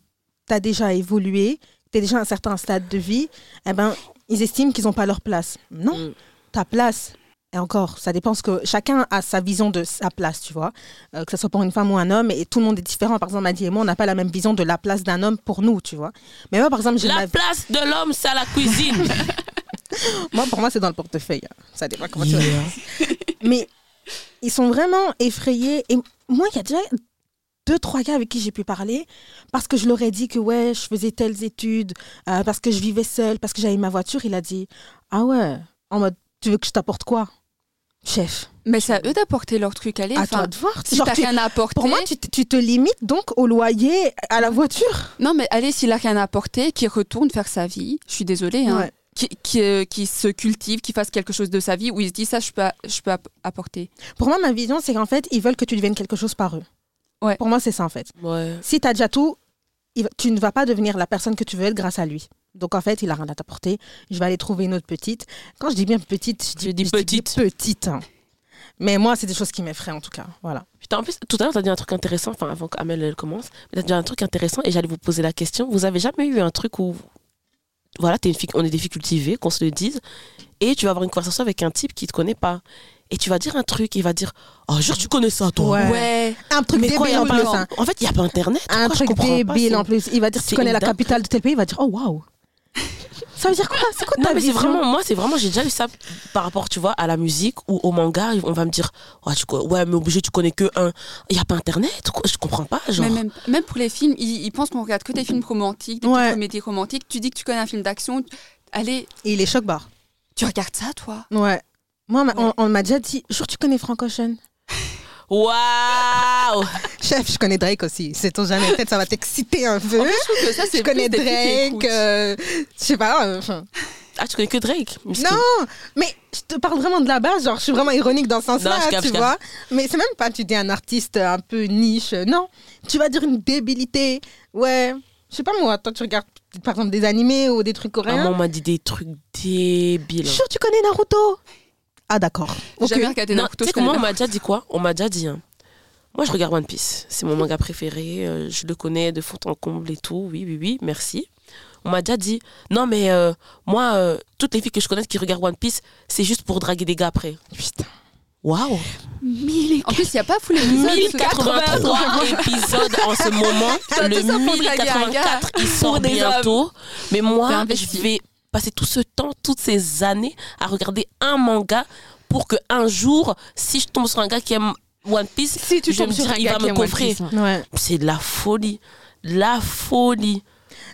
[SPEAKER 1] tu as déjà évolué, tu es déjà à un certain stade de vie, eh ben, ils estiment qu'ils n'ont pas leur place. Non,
[SPEAKER 3] Mm.
[SPEAKER 1] ta place. Et encore, ça dépend ce que chacun a sa vision de sa place, tu vois. Euh, que ce soit pour une femme ou un homme, et tout le monde est différent. Par exemple, Maddy et moi, on n'a pas la même vision de la place d'un homme pour nous, tu vois. Mais moi, par exemple, j'ai
[SPEAKER 3] La
[SPEAKER 1] ma...
[SPEAKER 3] place de l'homme, c'est à la cuisine.
[SPEAKER 1] moi, pour moi, c'est dans le portefeuille. hein. Ça dépend comment tu vois. Mais ils sont vraiment effrayés. Et moi, il y a déjà deux, trois gars avec qui j'ai pu parler parce que je leur ai dit que ouais, je faisais telles études, euh, parce que je vivais seule, parce que j'avais ma voiture. Il a dit Ah ouais, en mode Tu veux que je t'apporte quoi Chef,
[SPEAKER 4] Mais c'est à eux d'apporter leur truc.
[SPEAKER 1] À
[SPEAKER 4] enfin,
[SPEAKER 1] toi de voir.
[SPEAKER 4] si t'as rien à apporter.
[SPEAKER 1] pour moi, tu, te- tu te limites donc au loyer, à la voiture.
[SPEAKER 4] Non, mais allez, s'il a rien à apporter, qu'il retourne faire sa vie. Je suis désolée. Hein.
[SPEAKER 1] Ouais.
[SPEAKER 4] Qui, qui, euh, qui se cultive, qui fasse quelque chose de sa vie où il se dit ça, je peux, je peux app- apporter.
[SPEAKER 1] Pour moi, ma vision, c'est qu'en fait, ils veulent que tu deviennes quelque chose par eux.
[SPEAKER 4] Ouais.
[SPEAKER 1] Pour moi, c'est ça en fait.
[SPEAKER 3] Ouais.
[SPEAKER 1] si tu as déjà tout, tu ne vas pas devenir la personne que tu veux être grâce à lui. Donc en fait, il a rien à t'apporter. Je vais aller trouver une autre petite. Quand je dis bien petite, je dis, je
[SPEAKER 3] petite.
[SPEAKER 1] petite. hein. Mais moi, c'est des choses qui m'effraient en tout cas. Voilà.
[SPEAKER 3] Putain, en plus, tout à l'heure, tu as dit un truc intéressant, enfin, avant qu'Amel commence, tu as dit un truc intéressant et j'allais vous poser la question. Vous avez jamais eu un truc où, voilà, es une fille, on est des filles cultivées, qu'on se le dise, et tu vas avoir une conversation avec un type qui te connaît pas. Et tu vas dire un truc, il va dire Oh, jure, tu connais ça, toi.
[SPEAKER 1] Ouais. Un truc
[SPEAKER 3] Mais quoi, y
[SPEAKER 1] débile
[SPEAKER 3] a
[SPEAKER 1] en
[SPEAKER 3] pas-
[SPEAKER 1] plus. hein.
[SPEAKER 3] En fait, il n'y a pas Internet.
[SPEAKER 1] Un
[SPEAKER 3] quoi,
[SPEAKER 1] truc
[SPEAKER 3] pas,
[SPEAKER 1] débile
[SPEAKER 3] c'est-
[SPEAKER 1] en plus. Il va dire Tu connais la capitale de tel pays. Il va dire Oh waouh. Ça veut dire quoi? C'est quoi ta
[SPEAKER 3] Non, mais c'est vraiment, moi, c'est vraiment, j'ai déjà eu ça par rapport, tu vois, à la musique ou au manga. On va me dire, ouais, tu, ouais mais obligé, tu connais que un. Il n'y a pas Internet, quoi, je comprends pas. Genre,
[SPEAKER 4] Mais même, même pour les films, ils, ils pensent qu'on regarde que des films romantiques, des
[SPEAKER 1] Ouais.
[SPEAKER 4] comédies romantiques. Tu dis que tu connais un film d'action. Allez,
[SPEAKER 1] Et il est choc barre.
[SPEAKER 4] tu regardes ça, toi?
[SPEAKER 1] Ouais. Moi, on-
[SPEAKER 4] Ouais.
[SPEAKER 1] on, m'a déjà dit Jour, tu connais Frank Ocean?
[SPEAKER 3] Waouh!
[SPEAKER 1] Chef, je connais Drake aussi. C'est ton jamais. Peut-être ça va t'exciter un peu.
[SPEAKER 4] Je trouve que ça,
[SPEAKER 1] Je connais Drake. euh, je sais pas. euh,
[SPEAKER 3] Ah, tu connais que Drake?
[SPEAKER 1] Non, mais je te parle vraiment de la base. Genre, je suis vraiment ironique dans ce sens-là,
[SPEAKER 3] je
[SPEAKER 1] tu
[SPEAKER 3] je
[SPEAKER 1] vois. Mais c'est même pas, tu dis un artiste un peu niche. Non, tu vas dire une débilité. Ouais, je sais pas moi. Toi, tu regardes par exemple des animés ou des trucs
[SPEAKER 3] Maman
[SPEAKER 1] coréens.
[SPEAKER 3] m'a dit des trucs débiles.
[SPEAKER 1] Je suis sûre que tu connais Naruto? Ah d'accord.
[SPEAKER 4] J'ai
[SPEAKER 1] Ok.
[SPEAKER 4] jamais regardé
[SPEAKER 3] Non,
[SPEAKER 4] Naruto.
[SPEAKER 3] tu sais
[SPEAKER 4] je
[SPEAKER 3] que moi, on m'a déjà dit quoi On m'a déjà dit. hein. Moi, je regarde One Piece. C'est mon manga préféré. euh, je le connais de fond en comble et tout. Oui, oui, oui, merci. On m'a déjà dit, non, mais euh, moi, euh, toutes les filles que je connais qui regardent One Piece, c'est juste pour draguer des gars après.
[SPEAKER 1] Putain.
[SPEAKER 3] Waouh
[SPEAKER 4] En plus, il n'y a pas full épisode.
[SPEAKER 3] 1083 épisodes en ce moment. Le
[SPEAKER 4] tout ça pour draguer un gars.
[SPEAKER 3] 1084, il sort bientôt. Mais moi, je vais passer tout ce temps, toutes ces années, à regarder un manga pour que un jour, si je tombe sur un gars qui aime One Piece,
[SPEAKER 2] Si tu
[SPEAKER 3] je me
[SPEAKER 2] un
[SPEAKER 3] il
[SPEAKER 2] gars
[SPEAKER 3] va
[SPEAKER 2] qui
[SPEAKER 3] me coffrer.
[SPEAKER 2] Hein.
[SPEAKER 1] Ouais.
[SPEAKER 3] C'est de la folie. La folie.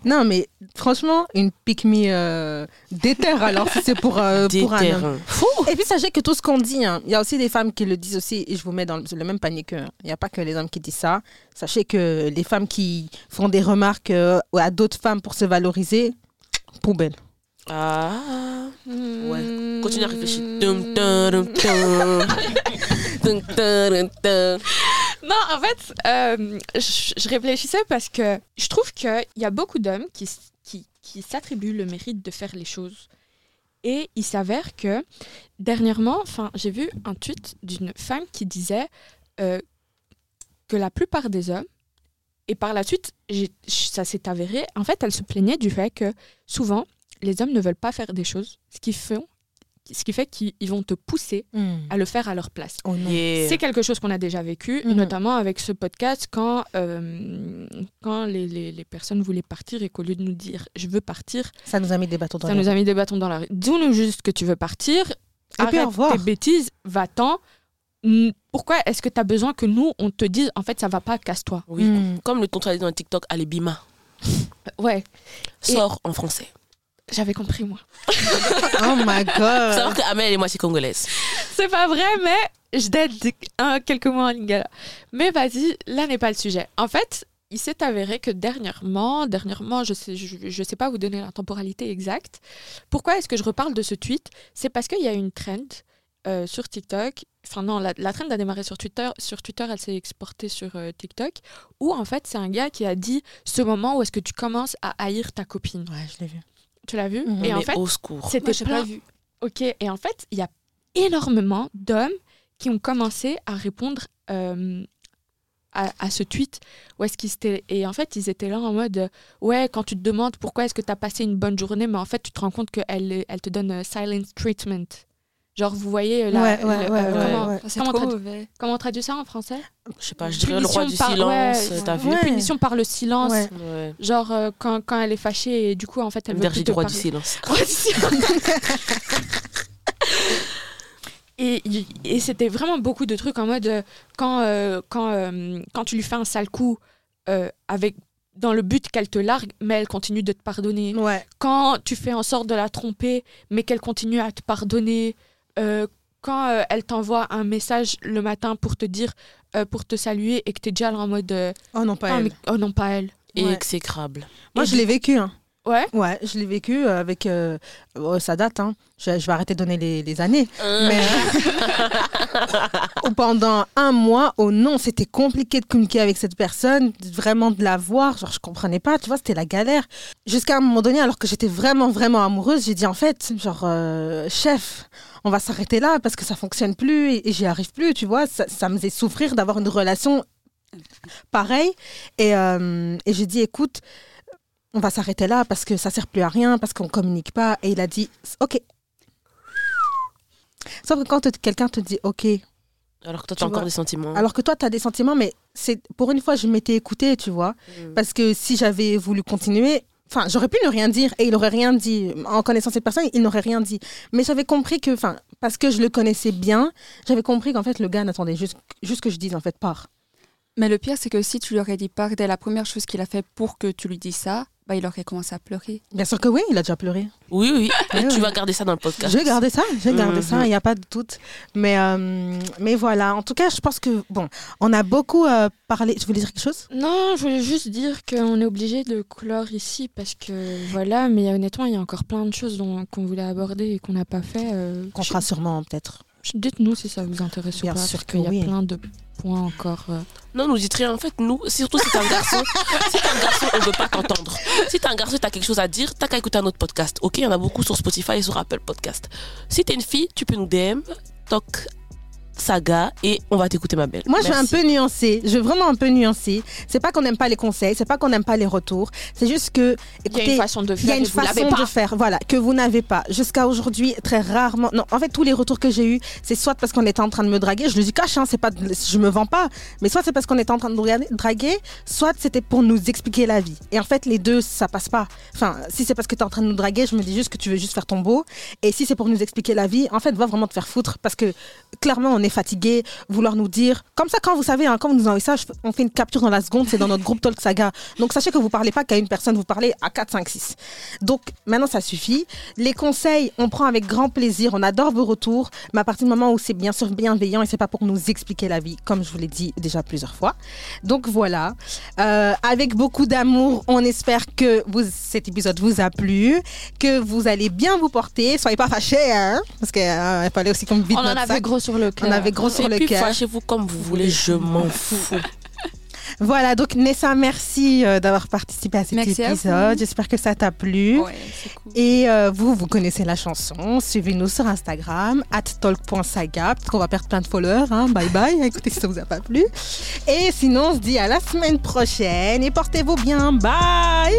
[SPEAKER 1] Non, mais franchement, une pick me euh, déter alors si c'est pour, euh, pour un homme.
[SPEAKER 3] terrains. Fou.
[SPEAKER 1] Et puis sachez que tout ce qu'on dit, hein, il y a aussi des femmes qui le disent aussi, et je vous mets dans le, même panier qu'eux. hein. Il n'y a pas que les hommes qui disent ça. Sachez que les femmes qui font des remarques euh, à d'autres femmes pour se valoriser, poubelle.
[SPEAKER 3] Ah.
[SPEAKER 2] Hmm.
[SPEAKER 3] Ouais. Continue à réfléchir.
[SPEAKER 2] Non, en fait, euh, je, je réfléchissais parce que je trouve qu'il y a beaucoup d'hommes qui, qui, qui s'attribuent le mérite de faire les choses. Et il s'avère que dernièrement, enfin, j'ai vu un tweet d'une femme qui disait euh, que la plupart des hommes, et par la suite, ça s'est avéré, en fait, elle se plaignait du fait que souvent, les hommes ne veulent pas faire des choses, ce qui, font, ce qui fait qu'ils ils vont te pousser à le faire à leur place.
[SPEAKER 1] Oh.
[SPEAKER 3] Yeah.
[SPEAKER 2] C'est quelque chose qu'on a déjà vécu,
[SPEAKER 1] Mhm.
[SPEAKER 2] notamment avec ce podcast, quand, euh, quand les, les- les personnes voulaient partir et qu'au lieu de nous dire je veux partir,
[SPEAKER 1] Ça nous a mis des bâtons dans
[SPEAKER 2] ça nous a mis des bâtons dans la rue. Dis-nous juste que tu veux partir,
[SPEAKER 1] Et puis, au
[SPEAKER 2] arrête
[SPEAKER 1] revoir.
[SPEAKER 2] tes bêtises, va-t'en, pourquoi est-ce que tu as besoin que nous, on te dise, en fait, ça va pas, casse-toi
[SPEAKER 3] Oui.
[SPEAKER 1] Mm.
[SPEAKER 3] Comme le dit dans TikTok, allez, Bima.
[SPEAKER 2] Ouais, Et-
[SPEAKER 3] Sort en français.
[SPEAKER 2] J'avais compris, moi.
[SPEAKER 1] Oh my
[SPEAKER 3] Faut
[SPEAKER 1] god.
[SPEAKER 3] savoir que Amel et moi, c'est congolaise.
[SPEAKER 2] C'est pas vrai, mais je date un, quelques mois en lingala. Mais vas-y, là n'est pas le sujet. En fait, il s'est avéré que dernièrement, dernièrement, je sais, je, je sais pas vous donner la temporalité exacte. Pourquoi est-ce que je reparle de ce tweet? C'est parce qu'il y a une trend euh, sur TikTok. Enfin non, la, la trend a démarré sur Twitter. Sur Twitter, elle s'est exportée sur euh, TikTok. Où en fait, c'est un gars qui a dit ce moment où est-ce que tu commences à haïr ta copine.
[SPEAKER 1] Ouais, je l'ai vu.
[SPEAKER 2] Tu l'as vu. Et en
[SPEAKER 3] mais
[SPEAKER 2] fait,
[SPEAKER 3] au secours.
[SPEAKER 4] Moi,
[SPEAKER 2] c'était plein-
[SPEAKER 4] pas vu.
[SPEAKER 2] Ok, et en fait, il y a énormément d'hommes qui ont commencé à répondre euh, à, à ce tweet. Où est-ce qu'ils étaient Et en fait, ils étaient là en mode euh, Ouais, quand tu te demandes pourquoi est-ce que tu as passé une bonne journée, mais en fait, tu te rends compte qu'elle elle te donne euh, silence treatment. Genre, vous voyez euh, la,
[SPEAKER 1] Ouais, ouais,
[SPEAKER 2] le-
[SPEAKER 1] ouais,
[SPEAKER 2] euh,
[SPEAKER 1] ouais,
[SPEAKER 2] comment,
[SPEAKER 4] trop
[SPEAKER 2] tradu-
[SPEAKER 4] mauvais.
[SPEAKER 2] comment on traduit ça en français?
[SPEAKER 3] Je sais pas, je dirais le roi du
[SPEAKER 2] Punition par-
[SPEAKER 3] silence.
[SPEAKER 2] ouais,
[SPEAKER 3] T'as vu
[SPEAKER 1] ouais.
[SPEAKER 2] Punition par le silence.
[SPEAKER 1] Ouais.
[SPEAKER 3] Ouais.
[SPEAKER 2] Genre, euh, quand, quand elle est fâchée et du coup, en fait, elle veut plus
[SPEAKER 3] du roi du
[SPEAKER 2] parler.
[SPEAKER 3] silence.
[SPEAKER 2] Roi du silence. Et, et c'était vraiment beaucoup de trucs en mode euh, quand, euh, quand, euh, quand tu lui fais un sale coup euh, avec dans le but qu'elle te largue, mais elle continue de te pardonner.
[SPEAKER 1] Ouais.
[SPEAKER 2] Quand tu fais en sorte de la tromper, mais qu'elle continue à te pardonner. Euh, quand euh, elle t'envoie un message le matin pour te dire, euh, pour te saluer et que tu es déjà là en mode euh,
[SPEAKER 1] Oh non, pas
[SPEAKER 2] Ah,
[SPEAKER 1] elle.
[SPEAKER 2] mais- oh non, pas elle.
[SPEAKER 3] Et
[SPEAKER 1] Ouais.
[SPEAKER 3] exécrable.
[SPEAKER 1] Moi,
[SPEAKER 2] Et
[SPEAKER 1] je l'ai vécu. Hein.
[SPEAKER 2] Ouais.
[SPEAKER 1] Ouais, je l'ai vécu euh, avec. euh, oh, ça date, hein. Je, je vais arrêter de donner les, les années. Mais. Ou pendant un mois, oh non, c'était compliqué de communiquer avec cette personne, vraiment de la voir. Genre, je comprenais pas, tu vois, c'était la galère. Jusqu'à un moment donné, alors que j'étais vraiment, vraiment amoureuse, j'ai dit en fait, genre, euh, chef, on va s'arrêter là parce que ça fonctionne plus et, et j'y arrive plus, tu vois. Ça, ça me faisait souffrir d'avoir une relation pareille. Et, euh, et j'ai dit, écoute, on va s'arrêter là parce que ça sert plus à rien, parce qu'on communique pas. Et il a dit, ok. Sauf que quand quelqu'un te dit, ok,
[SPEAKER 3] Alors que toi,
[SPEAKER 1] Tu
[SPEAKER 3] t'as encore des sentiments.
[SPEAKER 1] alors que toi, tu as des sentiments, mais c'est pour une fois, je m'étais écoutée, tu vois.
[SPEAKER 3] Mm.
[SPEAKER 1] Parce que si j'avais voulu continuer, enfin, j'aurais pu ne rien dire et il aurait rien dit. En connaissant cette personne, il n'aurait rien dit. Mais j'avais compris que, enfin, parce que je le connaissais bien, j'avais compris qu'en fait, le gars n'attendait juste, juste que je dise, en fait, pars.
[SPEAKER 4] Mais le pire, c'est que si tu lui aurais dit part dès la première chose qu'il a fait pour que tu lui dises ça, bah, il aurait commencé à pleurer.
[SPEAKER 1] Bien sûr que oui, il a déjà pleuré.
[SPEAKER 3] Oui, oui. Tu vas garder ça dans le podcast.
[SPEAKER 1] Je vais garder ça, je vais garder
[SPEAKER 3] Mhm.
[SPEAKER 1] ça, il n'y a pas de doute. Mais, euh, mais voilà, en tout cas, je pense que, bon, on a beaucoup euh, parlé. Tu voulais dire quelque chose?
[SPEAKER 2] Non, je voulais juste dire qu'on est obligé de clore ici parce que voilà, mais honnêtement, il y a encore plein de choses dont- qu'on voulait aborder et qu'on n'a pas fait. euh,
[SPEAKER 1] Qu'on fera sûrement, peut-être.
[SPEAKER 2] Dites-nous si ça vous intéresse
[SPEAKER 1] Bien
[SPEAKER 2] ou pas,
[SPEAKER 1] sûr
[SPEAKER 2] parce qu'il y a
[SPEAKER 1] oui.
[SPEAKER 2] plein de points encore. euh.
[SPEAKER 3] Non, nous dites rien. En fait, nous, surtout si t'es un garçon, si t'es un garçon, on veut pas t'entendre. Si t'es un garçon t'as quelque chose à dire, t'as qu'à écouter un autre podcast. Ok, il y en a beaucoup sur Spotify et sur Apple Podcast. Si t'es une fille, tu peux nous DM, toc, saga, et on va t'écouter, ma belle.
[SPEAKER 1] Moi, je vais un peu nuancer. Je vais vraiment un peu nuancer. C'est pas qu'on n'aime pas les conseils, c'est pas qu'on n'aime pas les retours. C'est juste que,
[SPEAKER 2] Il y a une façon de
[SPEAKER 1] il y
[SPEAKER 2] faire
[SPEAKER 1] a une façon de faire, voilà, que vous n'avez pas. Jusqu'à aujourd'hui, très rarement. Non, en fait, tous les retours que j'ai eus, c'est soit parce qu'on était en train de me draguer, je le dis cache, hein, c'est pas, je me vends pas, mais soit c'est parce qu'on était en train de draguer, soit c'était pour nous expliquer la vie. Et en fait, les deux, ça passe pas. Enfin, si c'est parce que tu es en train de nous draguer, je me dis juste que tu veux juste faire ton beau. Et si c'est pour nous expliquer la vie, en fait, va vraiment te faire foutre parce que clairement, on est fatigué, vouloir nous dire. Comme ça, quand vous savez, hein, quand vous nous envoyez ça, on fait une capture dans la seconde, c'est dans notre groupe Talk Saga. Donc, sachez que vous parlez pas qu'à une personne, vous parlez à 4, 5, 6. Donc, maintenant, ça suffit. Les conseils, on prend avec grand plaisir. On adore vos retours. Mais à partir du moment où c'est bien sûr bienveillant et c'est pas pour nous expliquer la vie, comme je vous l'ai dit déjà plusieurs fois. Donc, voilà. Euh, avec beaucoup d'amour, on espère que vous, cet épisode vous a plu, que vous allez bien vous porter. Soyez pas fâchés, hein, parce qu'il fallait aussi qu'on vide
[SPEAKER 2] On en avait
[SPEAKER 1] sac.
[SPEAKER 2] gros sur le cœur.
[SPEAKER 1] Avait gros sur
[SPEAKER 3] Et
[SPEAKER 1] le cœur.
[SPEAKER 3] fâchez-vous comme vous voulez, je m'en fous.
[SPEAKER 1] Voilà, donc Nessa, merci euh, d'avoir participé à cet
[SPEAKER 4] Merci
[SPEAKER 1] épisode. J'espère que ça t'a plu.
[SPEAKER 4] Ouais, c'est cool.
[SPEAKER 1] Et euh, vous, vous connaissez la chanson. Suivez-nous sur Instagram, at talk.saga, parce qu'on va perdre plein de followers. Hein. Bye bye, écoutez si ça vous a pas plu. Et sinon, on se dit à la semaine prochaine et portez-vous bien. Bye.